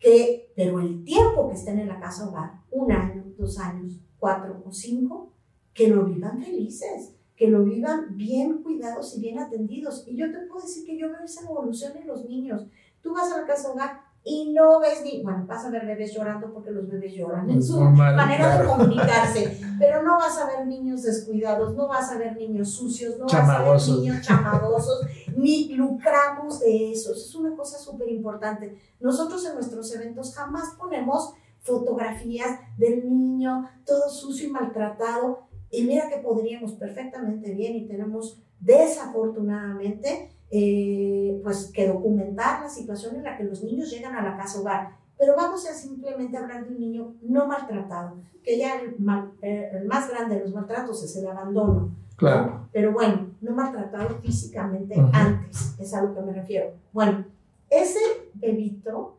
Speaker 2: que, pero el tiempo que estén en la casa hogar, un año, dos años, cuatro o cinco, que lo vivan felices, que lo vivan bien cuidados y bien atendidos. Y yo te puedo decir que yo veo esa evolución en los niños. Tú vas a la casa hogar y no ves ni, bueno, vas a ver bebés llorando porque los bebés lloran en su manera de comunicarse, *laughs* pero no vas a ver niños descuidados, no vas a ver niños sucios, no vas a ver niños chamagosos, ni lucramos de eso. Eso es una cosa súper importante. Nosotros en nuestros eventos jamás ponemos fotografías del niño todo sucio y maltratado. Y mira que podríamos perfectamente bien y tenemos desafortunadamente eh, pues que documentar la situación en la que los niños llegan a la casa hogar. Pero vamos a simplemente hablar de un niño no maltratado, que ya el, eh, más grande de los maltratos es el abandono. Claro. Pero bueno, no maltratado físicamente antes, es a lo que me refiero. Bueno, ese bebito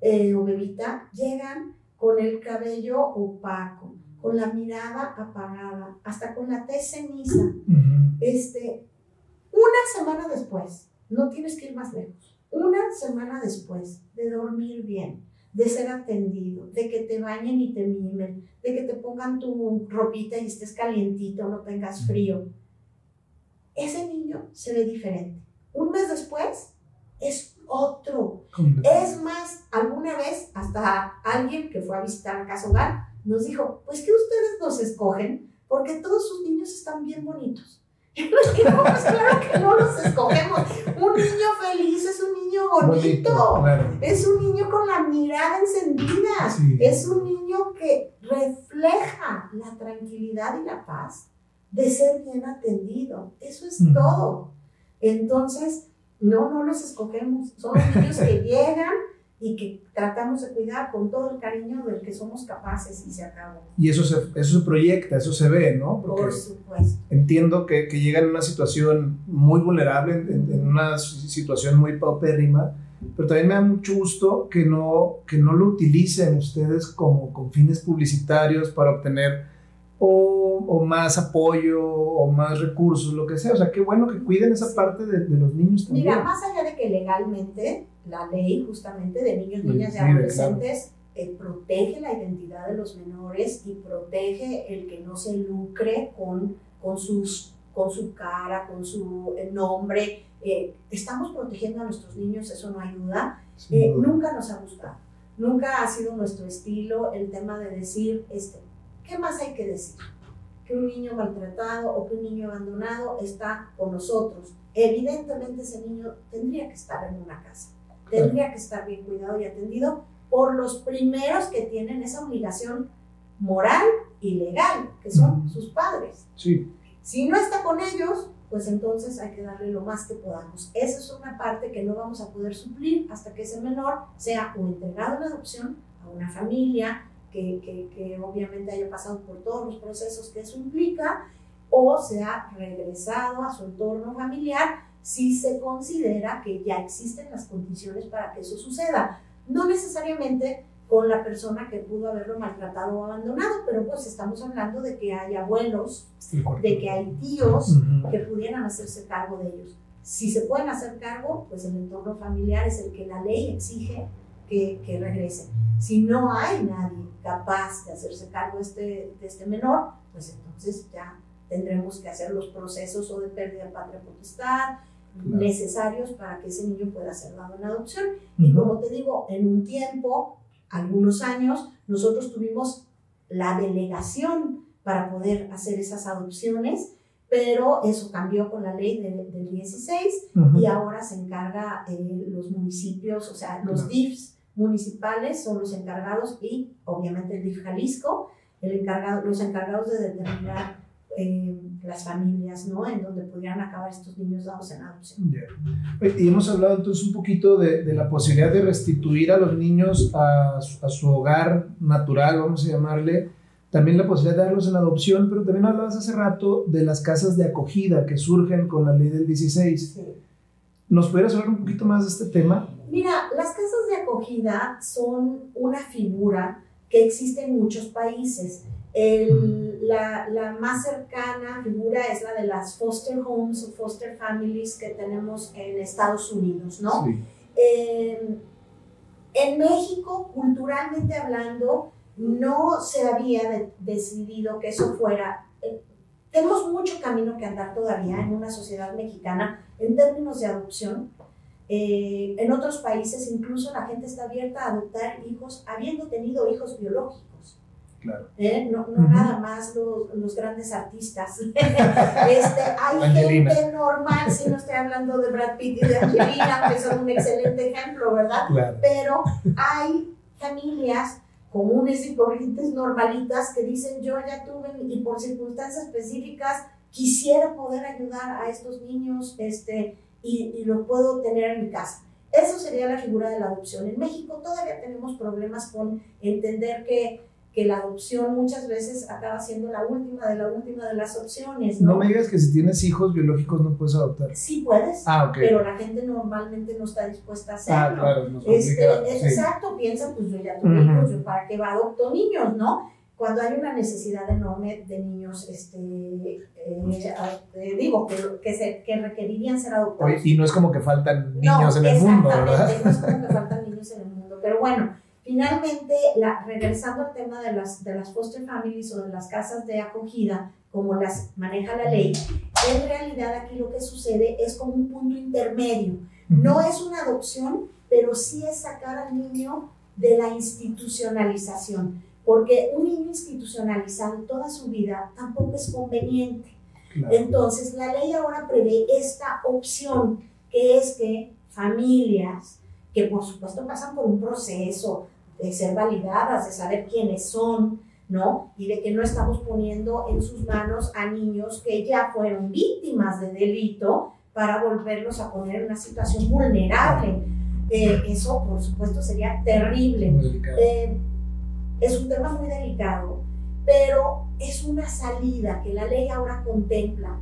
Speaker 2: eh, o bebita llegan con el cabello opaco, con la mirada apagada, hasta con la tez ceniza. este, una semana después, no tienes que ir más lejos, una semana después de dormir bien, de ser atendido, de que te bañen y te mimen, de que te pongan tu ropita y estés calientito, no tengas frío, ese niño se ve diferente. Un mes después es otro. Es más, alguna vez hasta alguien que fue a visitar a Casa Hogar nos dijo, pues que ustedes nos escogen porque todos sus niños están bien bonitos. *laughs* Y no, pues claro que no los escogemos. Un niño feliz es un niño bonito. Es un niño con la mirada encendida. Es un niño que refleja la tranquilidad y la paz de ser bien atendido. Eso es todo. Entonces, no, no los escogemos. Son niños que llegan y que tratamos de cuidar con todo el cariño del que somos capaces y se acabó.
Speaker 1: Y eso se, eso se proyecta, eso se ve, ¿no?
Speaker 2: Por supuesto.
Speaker 1: Entiendo que, que llegan en una situación muy vulnerable, en, una situación muy paupérrima, pero también me da mucho gusto que no, que no lo utilicen ustedes como con fines publicitarios para obtener o, o, más apoyo o más recursos, lo que sea. O sea, qué bueno que cuiden esa parte de, de los niños también.
Speaker 2: Mira, más allá de que legalmente la ley justamente de niños, niñas y adolescentes eh, protege la identidad de los menores y protege el que no se lucre con, con, sus, con su cara, con su eh, nombre. Eh, estamos protegiendo a nuestros niños, eso no ayuda. nunca nos ha gustado, nunca ha sido nuestro estilo el tema de decir, este, ¿qué más hay que decir? Que un niño maltratado o que un niño abandonado está con nosotros. Evidentemente ese niño tendría que estar en una casa tendría que estar bien cuidado y atendido por los primeros que tienen esa obligación moral y legal, que son sus padres.
Speaker 1: Sí.
Speaker 2: Si no está con ellos, pues entonces hay que darle lo más que podamos. Esa es una parte que no vamos a poder suplir hasta que ese menor sea o entregado en adopción a una familia que, que, que obviamente haya pasado por todos los procesos que eso implica, o sea regresado a su entorno familiar si se considera que ya existen las condiciones para que eso suceda. No necesariamente con la persona que pudo haberlo maltratado o abandonado, pero pues estamos hablando de que hay abuelos, de que hay tíos que pudieran hacerse cargo de ellos. Si se pueden hacer cargo, pues el entorno familiar es el que la ley exige que, que regrese. Si no hay nadie capaz de hacerse cargo de este, de este menor, pues entonces ya tendremos que hacer los procesos o de pérdida de patria potestad, necesarios para que ese niño pueda ser dado en adopción. Y como te digo, en un tiempo, algunos años, nosotros tuvimos la delegación para poder hacer esas adopciones, pero eso cambió con la ley del 16 y ahora se encarga eh, los municipios, o sea, los DIFs municipales son los encargados y obviamente el DIF Jalisco, el encargado, los encargados de determinar eh, las familias, ¿no? En donde pudieran acabar estos niños dados en adopción.
Speaker 1: Y hemos hablado entonces un poquito de, de, la posibilidad de restituir a los niños a, a, su hogar natural, vamos a llamarle, también la posibilidad de darlos en adopción, pero también hablabas hace rato de las casas de acogida que surgen con la ley del 16. Sí. ¿Nos pudieras hablar un poquito más de este tema?
Speaker 2: Mira, las casas de acogida son una figura que existe en muchos países. El, la, la, más cercana figura es la de las foster homes o foster families que tenemos en Estados Unidos, ¿no? Sí. Eh, en México, culturalmente hablando, no se había de, decidido que eso fuera. Eh, tenemos mucho camino que andar todavía en una sociedad mexicana en términos de adopción. Eh, en otros países incluso la gente está abierta a adoptar hijos habiendo tenido hijos biológicos. Claro. ¿Eh? No, no nada más los, los grandes artistas. *laughs* este, hay gente normal, si no estoy hablando de Brad Pitt y de Angelina, que son un excelente ejemplo, ¿verdad? Claro. Pero hay familias comunes y corrientes normalitas que dicen yo ya tuve y por circunstancias específicas quisiera poder ayudar a estos niños este, y, y lo puedo tener en mi casa. Eso sería la figura de la adopción. En México todavía tenemos problemas con entender que que la adopción muchas veces acaba siendo la última de la última de las opciones.
Speaker 1: No, no me digas que si tienes hijos biológicos no puedes adoptar.
Speaker 2: Sí puedes, ah, pero la gente normalmente no está dispuesta a hacerlo. Ah, claro, no este, Exacto, piensa, pues yo ya tuve hijos, yo para qué va adopto niños, ¿no? Cuando hay una necesidad enorme de niños, este, eh, eh, digo, que, que, se, que requerirían ser adoptados.
Speaker 1: y no es como que faltan niños en el mundo, ¿verdad?
Speaker 2: No es como que *laughs* faltan niños en el mundo, pero bueno, Finalmente, la, regresando al tema de las, de las foster families o de las casas de acogida, como las maneja la ley, en realidad aquí lo que sucede es como un punto intermedio. No es una adopción, pero sí es sacar al niño de la institucionalización, porque un niño institucionalizado toda su vida tampoco es conveniente. Entonces, la ley ahora prevé esta opción, que es que familias que por supuesto pasan por un proceso de ser validadas, de saber quiénes son, ¿no? Y de que no estamos poniendo en sus manos a niños que ya fueron víctimas de delito para volverlos a poner en una situación vulnerable. Eh, eso, por supuesto, sería terrible. Eh, es un tema muy delicado, pero es una salida que la ley ahora contempla.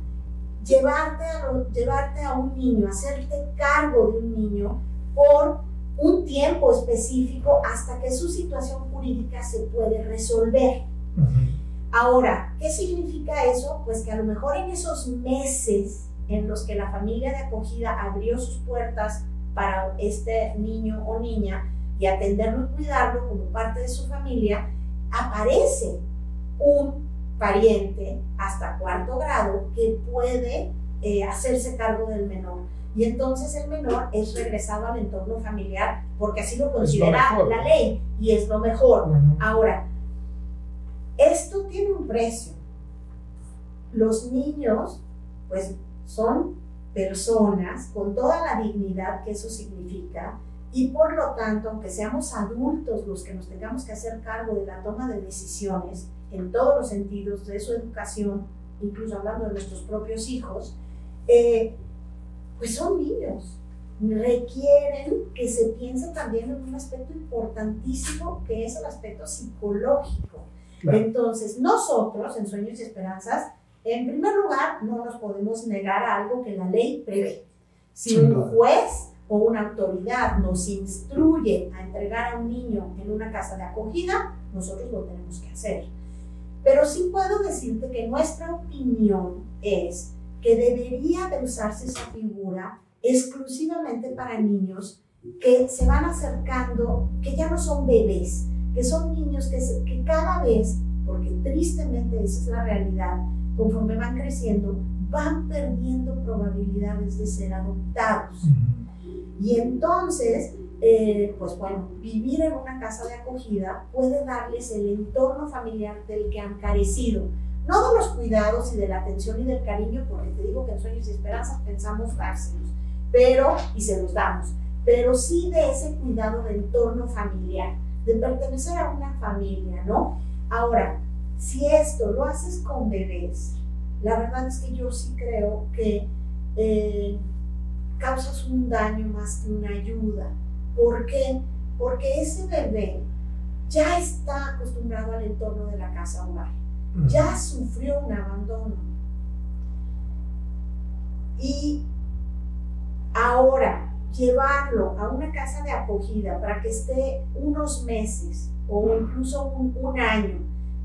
Speaker 2: Llevarte a, llevarte a un niño, hacerte cargo de un niño por un tiempo específico hasta que su situación jurídica se puede resolver. Ahora, ¿qué significa eso? Pues que a lo mejor en esos meses en los que la familia de acogida abrió sus puertas para este niño o niña y atenderlo y cuidarlo como parte de su familia, aparece un pariente hasta cuarto grado que puede eh, hacerse cargo del menor y entonces el menor es regresado al entorno familiar porque así lo considera la ley y es lo mejor. Ahora, esto tiene un precio. Los niños, pues, son personas con toda la dignidad que eso significa y por lo tanto, aunque seamos adultos los que nos tengamos que hacer cargo de la toma de decisiones en todos los sentidos de su educación, incluso hablando de nuestros propios hijos, eh, pues son niños. Requieren que se piense también en un aspecto importantísimo que es el aspecto psicológico. Entonces, nosotros en Sueños y Esperanzas, en primer lugar, no nos podemos negar a algo que la ley prevé. Si un juez o una autoridad nos instruye a entregar a un niño en una casa de acogida, nosotros lo tenemos que hacer. Pero sí puedo decirte que nuestra opinión es que debería de usarse esa figura exclusivamente para niños que se van acercando, que ya no son bebés, que son niños que, que cada vez, porque tristemente esa es la realidad, conforme van creciendo, van perdiendo probabilidades de ser adoptados. Y entonces, eh, pues bueno, vivir en una casa de acogida puede darles el entorno familiar del que han carecido no de los cuidados y de la atención y del cariño, porque te digo que en sueños y esperanzas pensamos dárselos, pero, y se los damos, pero sí de ese cuidado del entorno familiar, de pertenecer a una familia, ¿no? Ahora, si esto lo haces con bebés, la verdad es que yo sí creo que eh, causas un daño más que una ayuda. ¿Por qué? Porque ese bebé ya está acostumbrado al entorno de la casa hogar, ya sufrió un abandono. Y ahora llevarlo a una casa de acogida para que esté unos meses o incluso un, año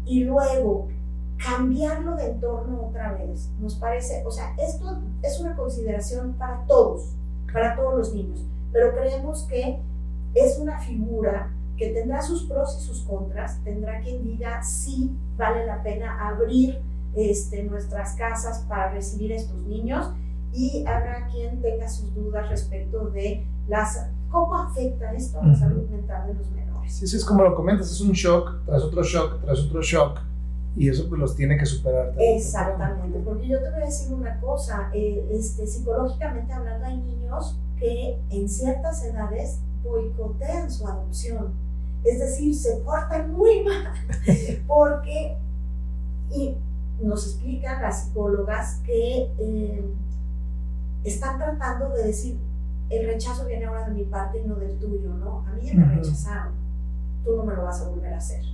Speaker 2: y luego cambiarlo de entorno otra vez, nos parece, o sea, esto es una consideración para todos, para todos los niños, pero creemos que es una figura que tendrá sus pros y sus contras, tendrá quien diga si vale la pena abrir este, nuestras casas para recibir a estos niños y habrá quien tenga sus dudas respecto de las cómo afecta esto a la salud mental de los menores.
Speaker 1: Sí, sí, es como lo comentas, es un shock tras otro shock tras otro shock y eso pues los tiene que superar.
Speaker 2: Exactamente, porque yo te voy a decir una cosa, eh, este, psicológicamente hablando hay niños que en ciertas edades boicotean su adopción, es decir, se portan muy mal, porque, y nos explican las psicólogas que eh, están tratando de decir, el rechazo viene ahora de mi parte y no del tuyo, ¿no? A mí ya me rechazaron, tú no me lo vas a volver a hacer.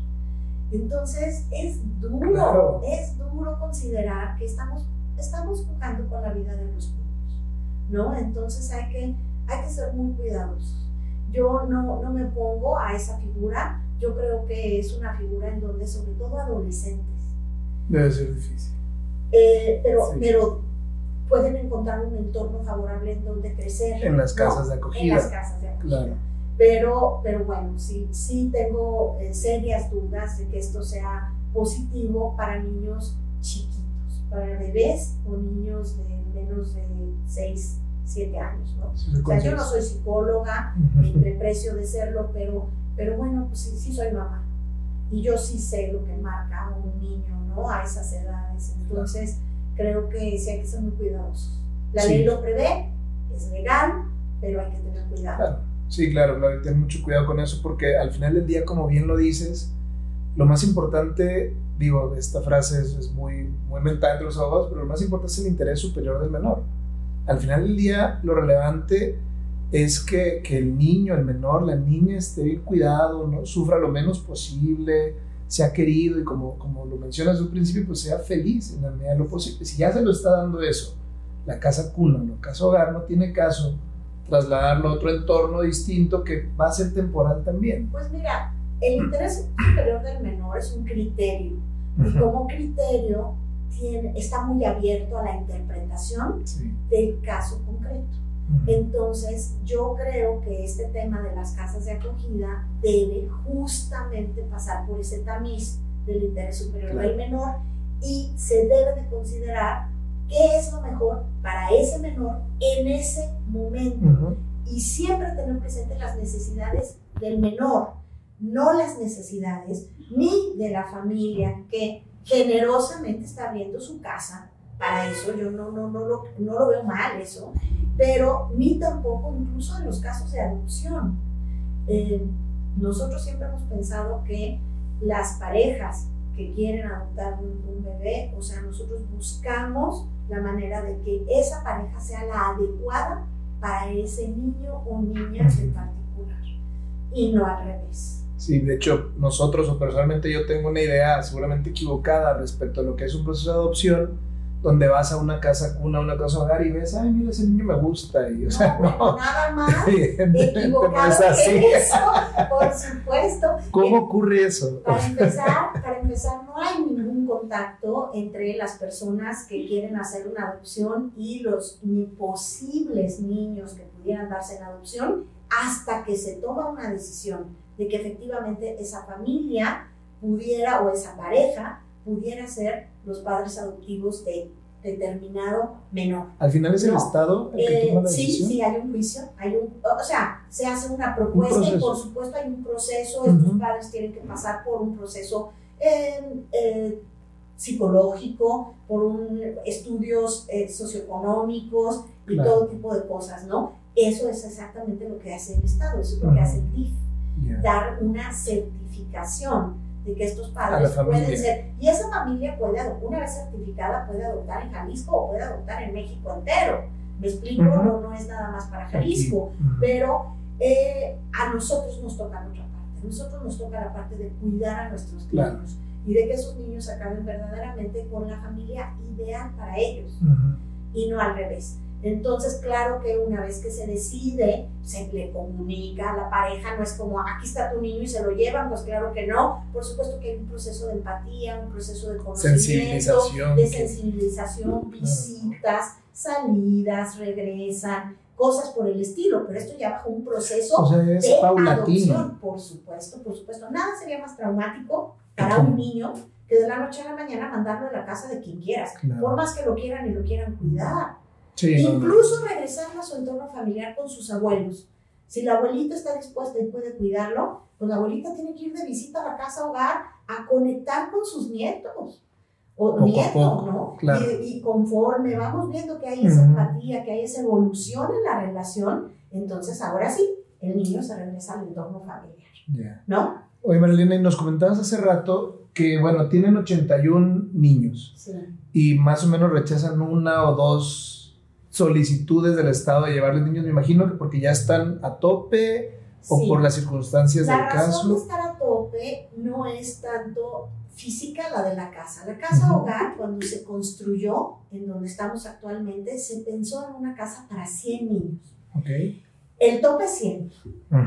Speaker 2: Entonces es duro, es duro considerar que estamos, estamos jugando con la vida de los niños, ¿no? Entonces hay que, hay que ser muy cuidadosos. Yo no, no me pongo a esa figura, yo creo que es una figura en donde sobre todo adolescentes.
Speaker 1: Debe ser difícil.
Speaker 2: Eh, pero, pero pueden encontrar un entorno favorable en donde crecer.
Speaker 1: En las casas de acogida.
Speaker 2: En las casas de acogida. Claro. Pero, pero bueno, sí, sí tengo eh, serias dudas de que esto sea positivo para niños chiquitos, para bebés o niños de menos de 6, 7 años, ¿no? o sea, yo no soy psicóloga, ni precio de serlo, pero, pero bueno, pues sí, sí soy mamá. Y yo sí sé lo que marca a un niño, ¿no? A esas edades. Entonces, creo que sí hay que ser muy cuidadosos. La ley lo prevé, es legal, pero hay que tener cuidado.
Speaker 1: Sí, claro, claro, ten mucho cuidado con eso porque al final del día, como bien lo dices, lo más importante, digo, esta frase es, muy, muy mental entre los abogados, pero lo más importante es el interés superior del menor. Al final del día, lo relevante es que, que el niño, el menor, la niña esté bien cuidado, ¿no? sufra lo menos posible, sea querido y como, como lo mencionas al principio, pues sea feliz en la medida de lo posible. Si ya se lo está dando eso, la casa cuna, la casa hogar, no tiene caso trasladarlo a otro entorno distinto que va a ser temporal también.
Speaker 2: Pues mira, el interés superior del menor es un criterio y como criterio tiene, está muy abierto a la interpretación del caso concreto. Entonces, yo creo que este tema de las casas de acogida debe justamente pasar por ese tamiz del interés superior del menor y se debe de considerar qué es lo mejor para ese menor en ese momento. Y siempre tener presente las necesidades del menor, no las necesidades ni de la familia que generosamente está abriendo su casa. Para eso yo no, no, no, lo, no lo veo mal eso, pero ni tampoco incluso en los casos de adopción. Eh, nosotros siempre hemos pensado que las parejas que quieren adoptar un, un, bebé, o sea, nosotros buscamos la manera de que esa pareja sea la adecuada para ese niño o niña en particular y no al revés.
Speaker 1: Sí, de hecho, nosotros o personalmente yo tengo una idea seguramente equivocada respecto a lo que es un proceso de adopción donde vas a una casa cuna, una casa hogar y ves, ay, mira, ese niño me gusta. Y, o sea,
Speaker 2: no, nada *laughs* más equivocado es así. eso, por *laughs* supuesto.
Speaker 1: ¿Cómo ocurre eso?
Speaker 2: Para empezar, para empezar, no hay ningún contacto entre las personas que quieren hacer una adopción y los posibles niños que pudieran darse en adopción hasta que se toma una decisión de que efectivamente esa familia pudiera o esa pareja pudiera ser los padres adoptivos de determinado menor.
Speaker 1: Al final es el Estado el que toma la
Speaker 2: eh, sí,
Speaker 1: decisión.
Speaker 2: Sí, hay un juicio, hay un, o sea, se hace una propuesta y por supuesto hay un proceso, estos padres tienen que pasar por un proceso eh, eh, psicológico, por un, estudios socioeconómicos y todo tipo de cosas, ¿no? Eso es exactamente lo que hace el Estado, eso es lo que hace el DIF, dar una certificación de que estos padres pueden ser, y esa familia puede, una vez certificada, puede adoptar en Jalisco o puede adoptar en México entero. Me explico, no, no es nada más para Jalisco, pero eh, a nosotros nos toca otra parte. A nosotros nos toca la parte de cuidar a nuestros niños y de que esos niños acaben verdaderamente con la familia ideal para ellos. Y no al revés. Entonces, claro que una vez que se decide, se le comunica a la pareja, no es como aquí está tu niño y se lo llevan, pues claro que no. Por supuesto que hay un proceso de empatía, un proceso de conocimiento, de sensibilización, visitas, salidas, regresan, cosas por el estilo, pero esto ya bajo un proceso de adopción, por supuesto, por supuesto. Nada sería más traumático para un niño que de la noche a la mañana mandarlo a la casa de quien quieras, por más que lo quieran y lo quieran cuidar. Incluso regresar a su entorno familiar con sus abuelos. Si la abuelita está dispuesta y puede cuidarlo, pues la abuelita tiene que ir de visita a la casa hogar a conectar con sus nietos. O nietos, ¿no? Y, conforme vamos viendo que hay esa empatía, que hay esa evolución en la relación, entonces ahora sí, el niño se regresa al entorno familiar. ¿No?
Speaker 1: Oye, Marilena, y nos comentabas hace rato que, bueno, tienen 81 niños. Sí. Y más o menos rechazan una o dos solicitudes del Estado de llevarles niños, me imagino que porque ya están a tope o por las circunstancias del caso.
Speaker 2: La razón de estar a tope no es tanto física la de la casa. La casa hogar, cuando se construyó, en donde estamos actualmente, se pensó en una casa para 100 niños. Okay. El tope es 100.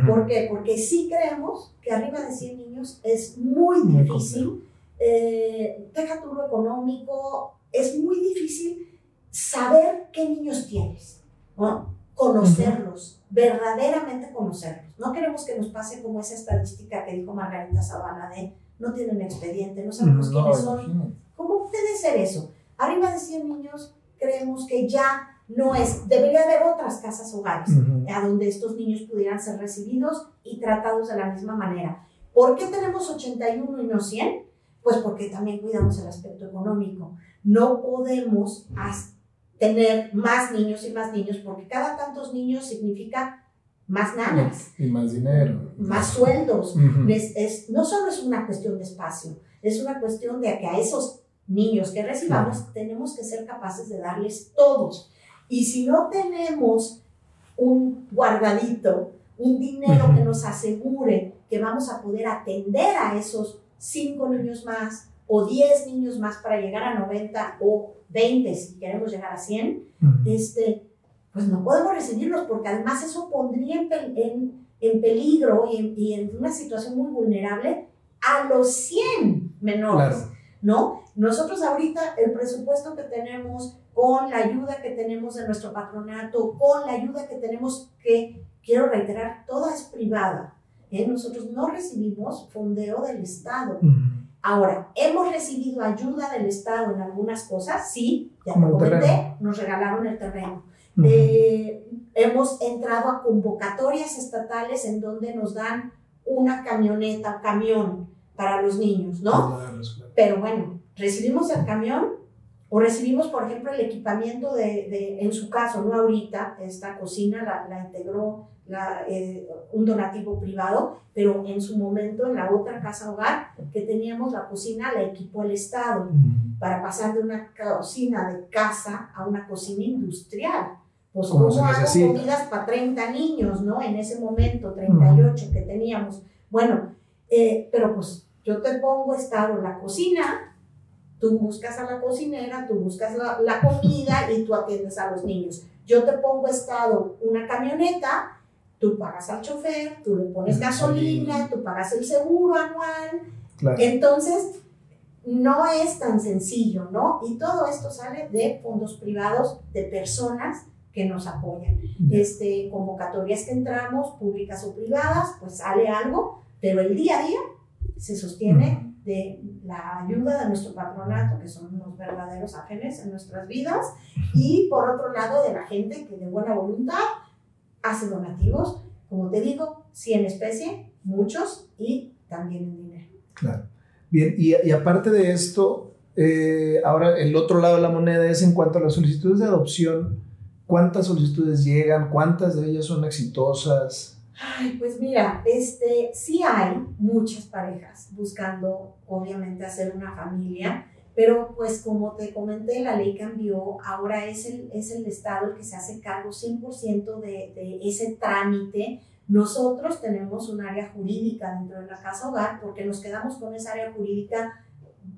Speaker 2: ¿Por qué? Porque sí creemos que arriba de 100 niños es muy difícil. Eh, deja tu económico, es muy difícil saber qué niños tienes, ¿no? conocerlos, verdaderamente conocerlos. No queremos que nos pase como esa estadística que dijo Margarita Sabana de no tienen expediente, no sabemos quiénes son. ¿Cómo puede ser eso? Arriba de 100 niños creemos que ya no es, debería haber otras casas hogares a donde estos niños pudieran ser recibidos y tratados de la misma manera. ¿Por qué tenemos 81 y no 100? Pues porque también cuidamos el aspecto económico. No podemos tener más niños y más niños, porque cada tantos niños significa más nanas.
Speaker 1: Y más dinero.
Speaker 2: Más sueldos. es, no solo es una cuestión de espacio, es una cuestión de que a esos niños que recibamos tenemos que ser capaces de darles todos. Y si no tenemos un guardadito, un dinero que nos asegure que vamos a poder atender a esos cinco niños más o diez niños más para llegar a 90 o 20, si queremos llegar a 100, este, pues no podemos recibirlos porque además eso pondría en, en, peligro y en, una situación muy vulnerable a los 100 menores, ¿no? Nosotros ahorita el presupuesto que tenemos con la ayuda que tenemos de nuestro patronato, con la ayuda que tenemos que, quiero reiterar, toda es privada. ¿eh? Nosotros no recibimos fondeo del Estado. Ahora, ¿hemos recibido ayuda del Estado en algunas cosas? Sí, ya te comenté, nos regalaron el terreno. Eh, hemos entrado a convocatorias estatales en donde nos dan una camioneta, camión para los niños, ¿no? Pero bueno, recibimos el camión o recibimos, por ejemplo, el equipamiento de, en su caso, no ahorita, esta cocina la, la integró la, eh, un donativo privado, pero en su momento en la otra casa hogar que teníamos la cocina la equipó el Estado para pasar de una cocina de casa a una cocina industrial. Pues como hago comidas para 30 niños, ¿no? En ese momento, 38 que teníamos. Bueno, eh, pero pues yo te pongo Estado la cocina, tú buscas a la cocinera, tú buscas la, la comida y tú atiendes a los niños. Yo te pongo Estado una camioneta tú pagas al chofer, tú le pones gasolina, tú pagas el seguro anual. Entonces, no es tan sencillo, ¿no? Y todo esto sale de fondos privados de personas que nos apoyan. Este, convocatorias que entramos, públicas o privadas, pues sale algo, pero el día a día se sostiene de la ayuda de nuestro patronato, que son unos verdaderos ángeles en nuestras vidas, y por otro lado de la gente que de buena voluntad hace donativos, como te digo, sí en especie, muchos, y también en dinero.
Speaker 1: Claro. Bien, y, y aparte de esto, eh, ahora el otro lado de la moneda es en cuanto a las solicitudes de adopción, ¿cuántas solicitudes llegan? ¿Cuántas de ellas son exitosas?
Speaker 2: Ay, pues mira, este, sí hay muchas parejas buscando, obviamente, hacer una familia, pero pues como te comenté, la ley cambió, ahora es el, es el Estado el que se hace cargo 100% de, de ese trámite. Nosotros tenemos un área jurídica dentro de la casa hogar porque nos quedamos con esa área jurídica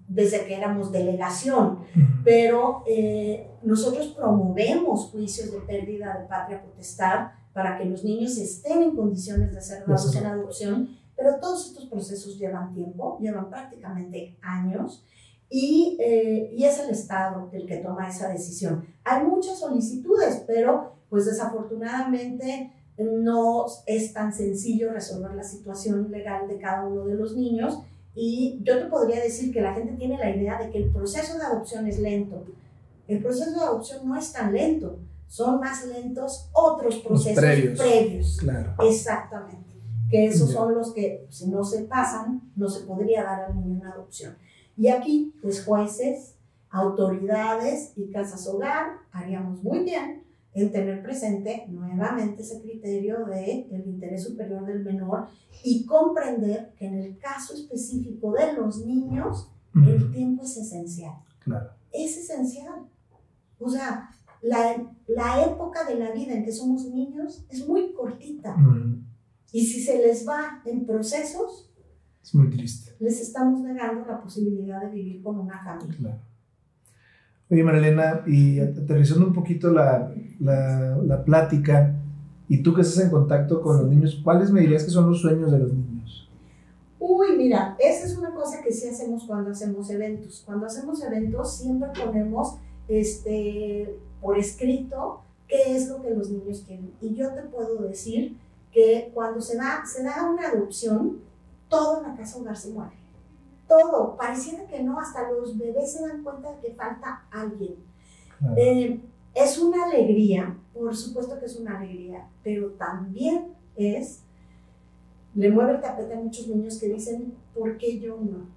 Speaker 2: desde que éramos delegación, pero eh, nosotros promovemos juicios de pérdida de patria potestad para que los niños estén en condiciones de ser dados en adopción, pero todos estos procesos llevan tiempo, llevan prácticamente años. Y, eh, y, es el Estado el que toma esa decisión. Hay muchas solicitudes, pero pues desafortunadamente no es tan sencillo resolver la situación legal de cada uno de los niños y yo te podría decir que la gente tiene la idea de que el proceso de adopción es lento. El proceso de adopción no es tan lento son más lentos otros procesos previos.
Speaker 1: Claro.
Speaker 2: Exactamente. Que esos son los que, si no se pasan, no se podría dar al niño una adopción. Y aquí, pues jueces, autoridades y casas hogar haríamos muy bien en tener presente nuevamente ese criterio de el interés superior del menor y comprender que en el caso específico de los niños el tiempo es esencial.
Speaker 1: Claro.
Speaker 2: Es esencial. O sea, la, la, época de la vida en que somos niños es muy cortita. Y si se les va en procesos,
Speaker 1: es muy triste.
Speaker 2: Les estamos negando la posibilidad de vivir con una familia.
Speaker 1: Claro. Oye, Marilena, y aterrizando un poquito la, la, la, plática, y tú que estás en contacto con los niños, ¿cuáles me dirías que son los sueños de los niños?
Speaker 2: Uy, mira, esa es una cosa que sí hacemos cuando hacemos eventos. Cuando hacemos eventos siempre ponemos este, por escrito qué es lo que los niños quieren. Y yo te puedo decir que cuando se da, se da una adopción, todo en la casa hogar se muere. Todo. Pareciera que no, hasta los bebés se dan cuenta de que falta alguien. Eh, es una alegría, por supuesto que es una alegría, pero también es, le mueve el tapete a muchos niños que dicen, ¿por qué yo no?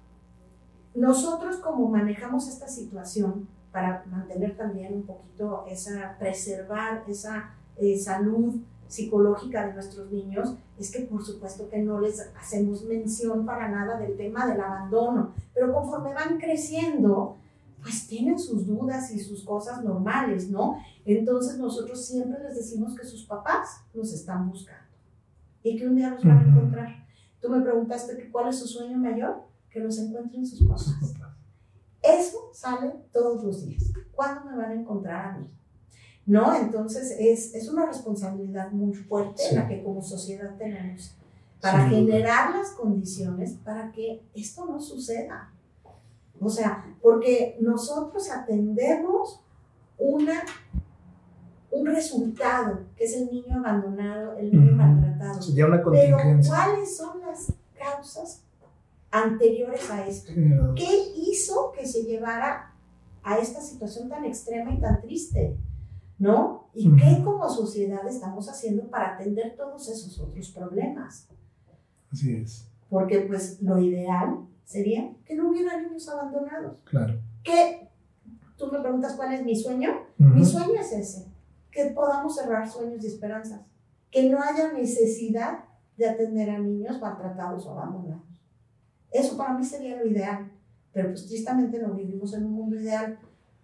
Speaker 2: Nosotros como manejamos esta situación, para mantener también un poquito esa, preservar esa eh, salud psicológica de nuestros niños, es que por supuesto que no les hacemos mención para nada del tema del abandono, pero conforme van creciendo, pues tienen sus dudas y sus cosas normales, ¿no? Entonces nosotros siempre les decimos que sus papás los están buscando y que un día los van a encontrar. Tú me preguntaste cuál es su sueño mayor, que los encuentren sus papás. Eso sale todos los días. ¿Cuándo me van a encontrar a mí? ¿No? Entonces es, es una responsabilidad muy fuerte la que como sociedad tenemos para generar las condiciones para que esto no suceda. O sea, porque nosotros atendemos una, un resultado, que es el niño abandonado, el niño maltratado.
Speaker 1: una
Speaker 2: Pero ¿cuáles son las causas anteriores a esto. ¿Qué hizo que se llevara a esta situación tan extrema y tan triste? ¿No? ¿Y qué como sociedad estamos haciendo para atender todos esos otros problemas?
Speaker 1: Así es.
Speaker 2: Porque pues lo ideal sería que no hubiera niños abandonados.
Speaker 1: Claro.
Speaker 2: Que tú me preguntas cuál es mi sueño. Mi sueño es ese, que podamos cerrar sueños y esperanzas, que no haya necesidad de atender a niños maltratados o abandonados. Eso para mí sería lo ideal, pero pues tristemente no vivimos en un mundo ideal,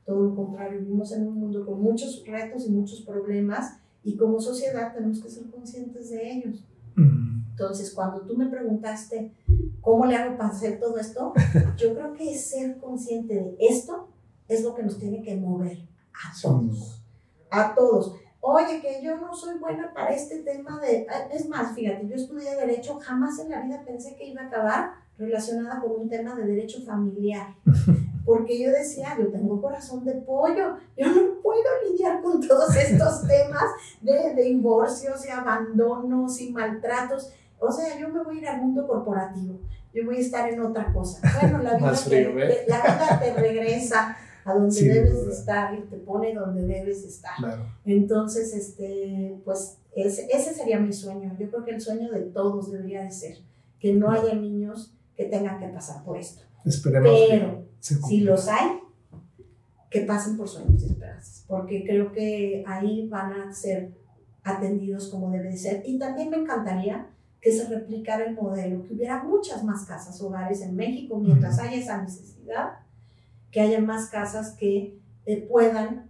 Speaker 2: todo lo contrario, vivimos en un mundo con muchos retos y muchos problemas y como sociedad tenemos que ser conscientes de ellos. Entonces, cuando tú me preguntaste cómo le hago para hacer todo esto, *laughs* yo creo que ser consciente de esto es lo que nos tiene que mover a todos. A todos. Oye, que yo no soy buena para este tema de... Es más, fíjate, yo estudié derecho, jamás en la vida pensé que iba a acabar relacionada con un tema de derecho familiar. *laughs* Porque yo decía, yo tengo corazón de pollo, yo no puedo lidiar con todos estos *laughs* temas de, de divorcios y abandonos y maltratos. O sea, yo me voy a ir al mundo corporativo, yo voy a estar en otra cosa. Bueno, la *laughs* vida, te, la vida te regresa a donde debes de estar y te pone donde debes de estar. Entonces, este, pues ese, ese sería mi sueño. Yo creo que el sueño de todos debería de ser que no haya niños que tengan que pasar por esto.
Speaker 1: Esperemos
Speaker 2: Pero si los hay, que pasen por sueños y esperanzas, porque creo que ahí van a ser atendidos como debe de ser. Y también me encantaría que se replicara el modelo, que hubiera muchas más casas hogares en México mientras haya esa necesidad, que haya más casas que eh, puedan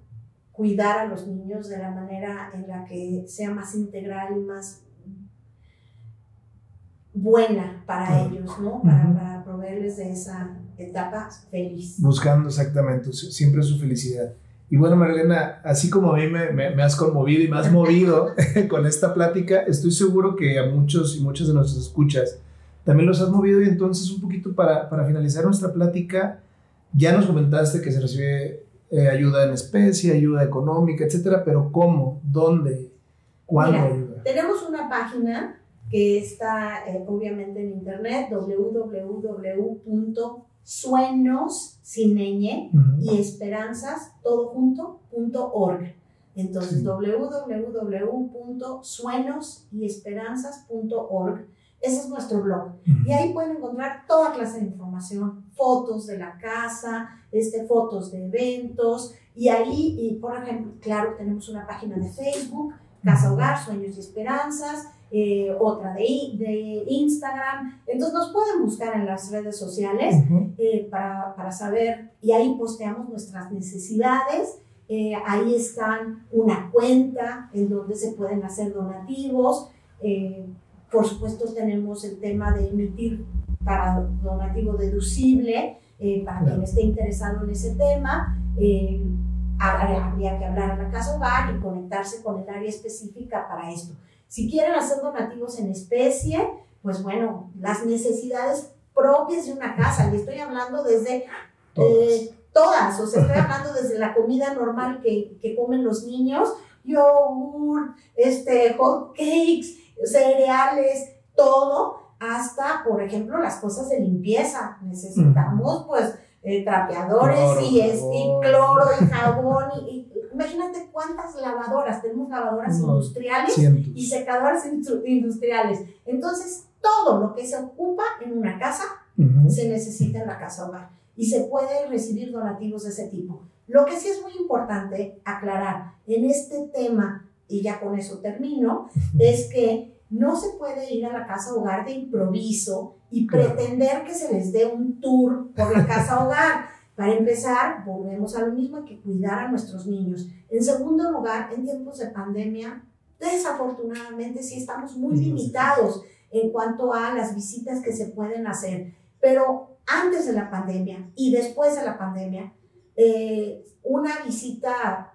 Speaker 2: cuidar a los niños de la manera en la que sea más integral y más buena para ellos, ¿no? Para, para proveerles de esa etapa feliz.
Speaker 1: Buscando exactamente, siempre su felicidad. Y bueno, Marilena, así como a mí me, me, has conmovido y me has movido *laughs* *laughs* con esta plática, estoy seguro que a muchos y muchas de nuestras escuchas también los has movido y entonces un poquito para, para finalizar nuestra plática, ya nos comentaste que se recibe eh, ayuda en especie, ayuda económica, etcétera, pero ¿cómo? ¿Dónde? ¿Cuándo ayuda?
Speaker 2: Tenemos una página que está eh, obviamente en internet, www.sueños sin y esperanzas todo junto punto org. Entonces, sí. www.suenosyesperanzas.org ese es nuestro blog. Y ahí pueden encontrar toda clase de información, fotos de la casa, este, fotos de eventos. Y ahí, y por ejemplo, claro, tenemos una página de Facebook, Casa Hogar, Sueños y Esperanzas, eh, otra de, de, Instagram. Entonces nos pueden buscar en las redes sociales eh, para, para, saber, y ahí posteamos nuestras necesidades. Eh, ahí están una cuenta en donde se pueden hacer donativos. Por supuesto, tenemos el tema de emitir para donativo deducible, para quien esté interesado en ese tema. Habría que hablar a la casa hogar y conectarse con el área específica para esto. Si quieren hacer donativos en especie, pues bueno, las necesidades propias de una casa, y estoy hablando desde todas, eh, todas o sea, estoy *laughs* hablando desde la comida normal que, que comen los niños, yogur, este, hot cakes, cereales, todo, hasta, por ejemplo, las cosas de limpieza. Necesitamos, pues, eh, trapeadores y, es, cloro y *laughs* jabón. Y, imagínate cuántas lavadoras. Tenemos lavadoras industriales y secadoras industriales. Entonces, todo lo que se ocupa en una casa se necesita en la casa hogar y se puede recibir donativos de ese tipo. Lo que sí es muy importante aclarar en este tema y ya con eso termino, es que no se puede ir a la casa hogar de improviso y pretender que se les dé un tour por la casa hogar. Para empezar, volvemos a lo mismo, hay que cuidar a nuestros niños. En segundo lugar, en tiempos de pandemia, desafortunadamente sí estamos muy limitados en cuanto a las visitas que se pueden hacer. Pero antes de la pandemia y después de la pandemia, eh, una visita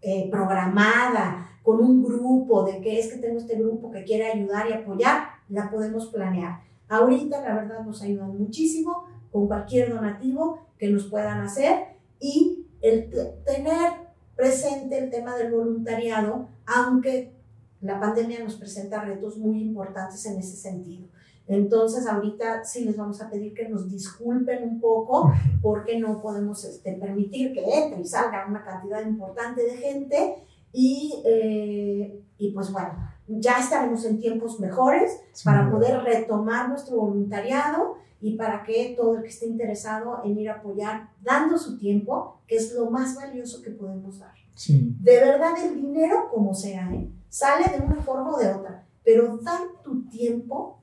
Speaker 2: eh, programada, con un grupo, de que es que tengo este grupo que quiere ayudar y apoyar, la podemos planear. Ahorita la verdad nos ayudan muchísimo con cualquier donativo que nos puedan hacer y el tener presente el tema del voluntariado, aunque la pandemia nos presenta retos muy importantes en ese sentido. Entonces, ahorita sí les vamos a pedir que nos disculpen un poco porque no podemos este, permitir que entre y salga una cantidad importante de gente y, eh, y pues bueno, ya estaremos en tiempos mejores para poder retomar nuestro voluntariado y para que todo el que esté interesado en ir a apoyar, dando su tiempo, que es lo más valioso que podemos dar. De verdad, el dinero, como sea, ¿eh? sale de una forma o de otra, pero dar tu tiempo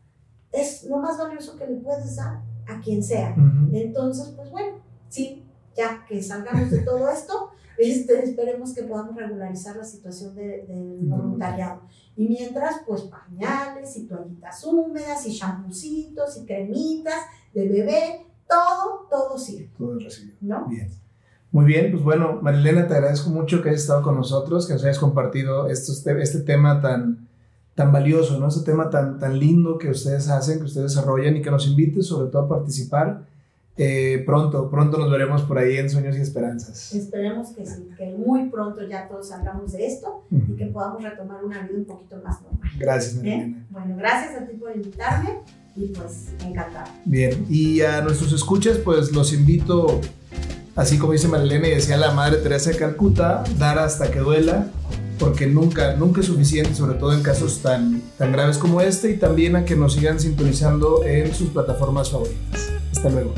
Speaker 2: es lo más valioso que le puedes dar a quien sea. Entonces, pues bueno, sí, ya que salgamos de todo esto, este, esperemos que podamos regularizar la situación del de voluntariado. Y mientras, pues pañales y toallitas húmedas y champucitos y cremitas de bebé, todo, todo sirve.
Speaker 1: Todo es recibido. ¿No? Bien. Muy bien, pues bueno, Marilena, te agradezco mucho que hayas estado con nosotros, que nos hayas compartido estos, este tema tan, tan valioso, ¿no? Este tema tan, tan lindo que ustedes hacen, que ustedes desarrollan y que nos invites sobre todo a participar eh, pronto, pronto nos veremos por ahí en Sueños y Esperanzas.
Speaker 2: Esperemos que sí, que muy pronto ya todos salgamos de esto y que podamos retomar una vida un poquito más normal.
Speaker 1: Gracias, Marilena.
Speaker 2: Bueno, gracias a ti por invitarme y pues encantado.
Speaker 1: Bien, y a nuestros escuchas, pues los invito, así como dice Marilena y decía la Madre Teresa de Calcuta, dar hasta que duela, porque nunca, nunca es suficiente, sobre todo en casos tan, tan graves como este, y también a que nos sigan sintonizando en sus plataformas favoritas. Hasta luego.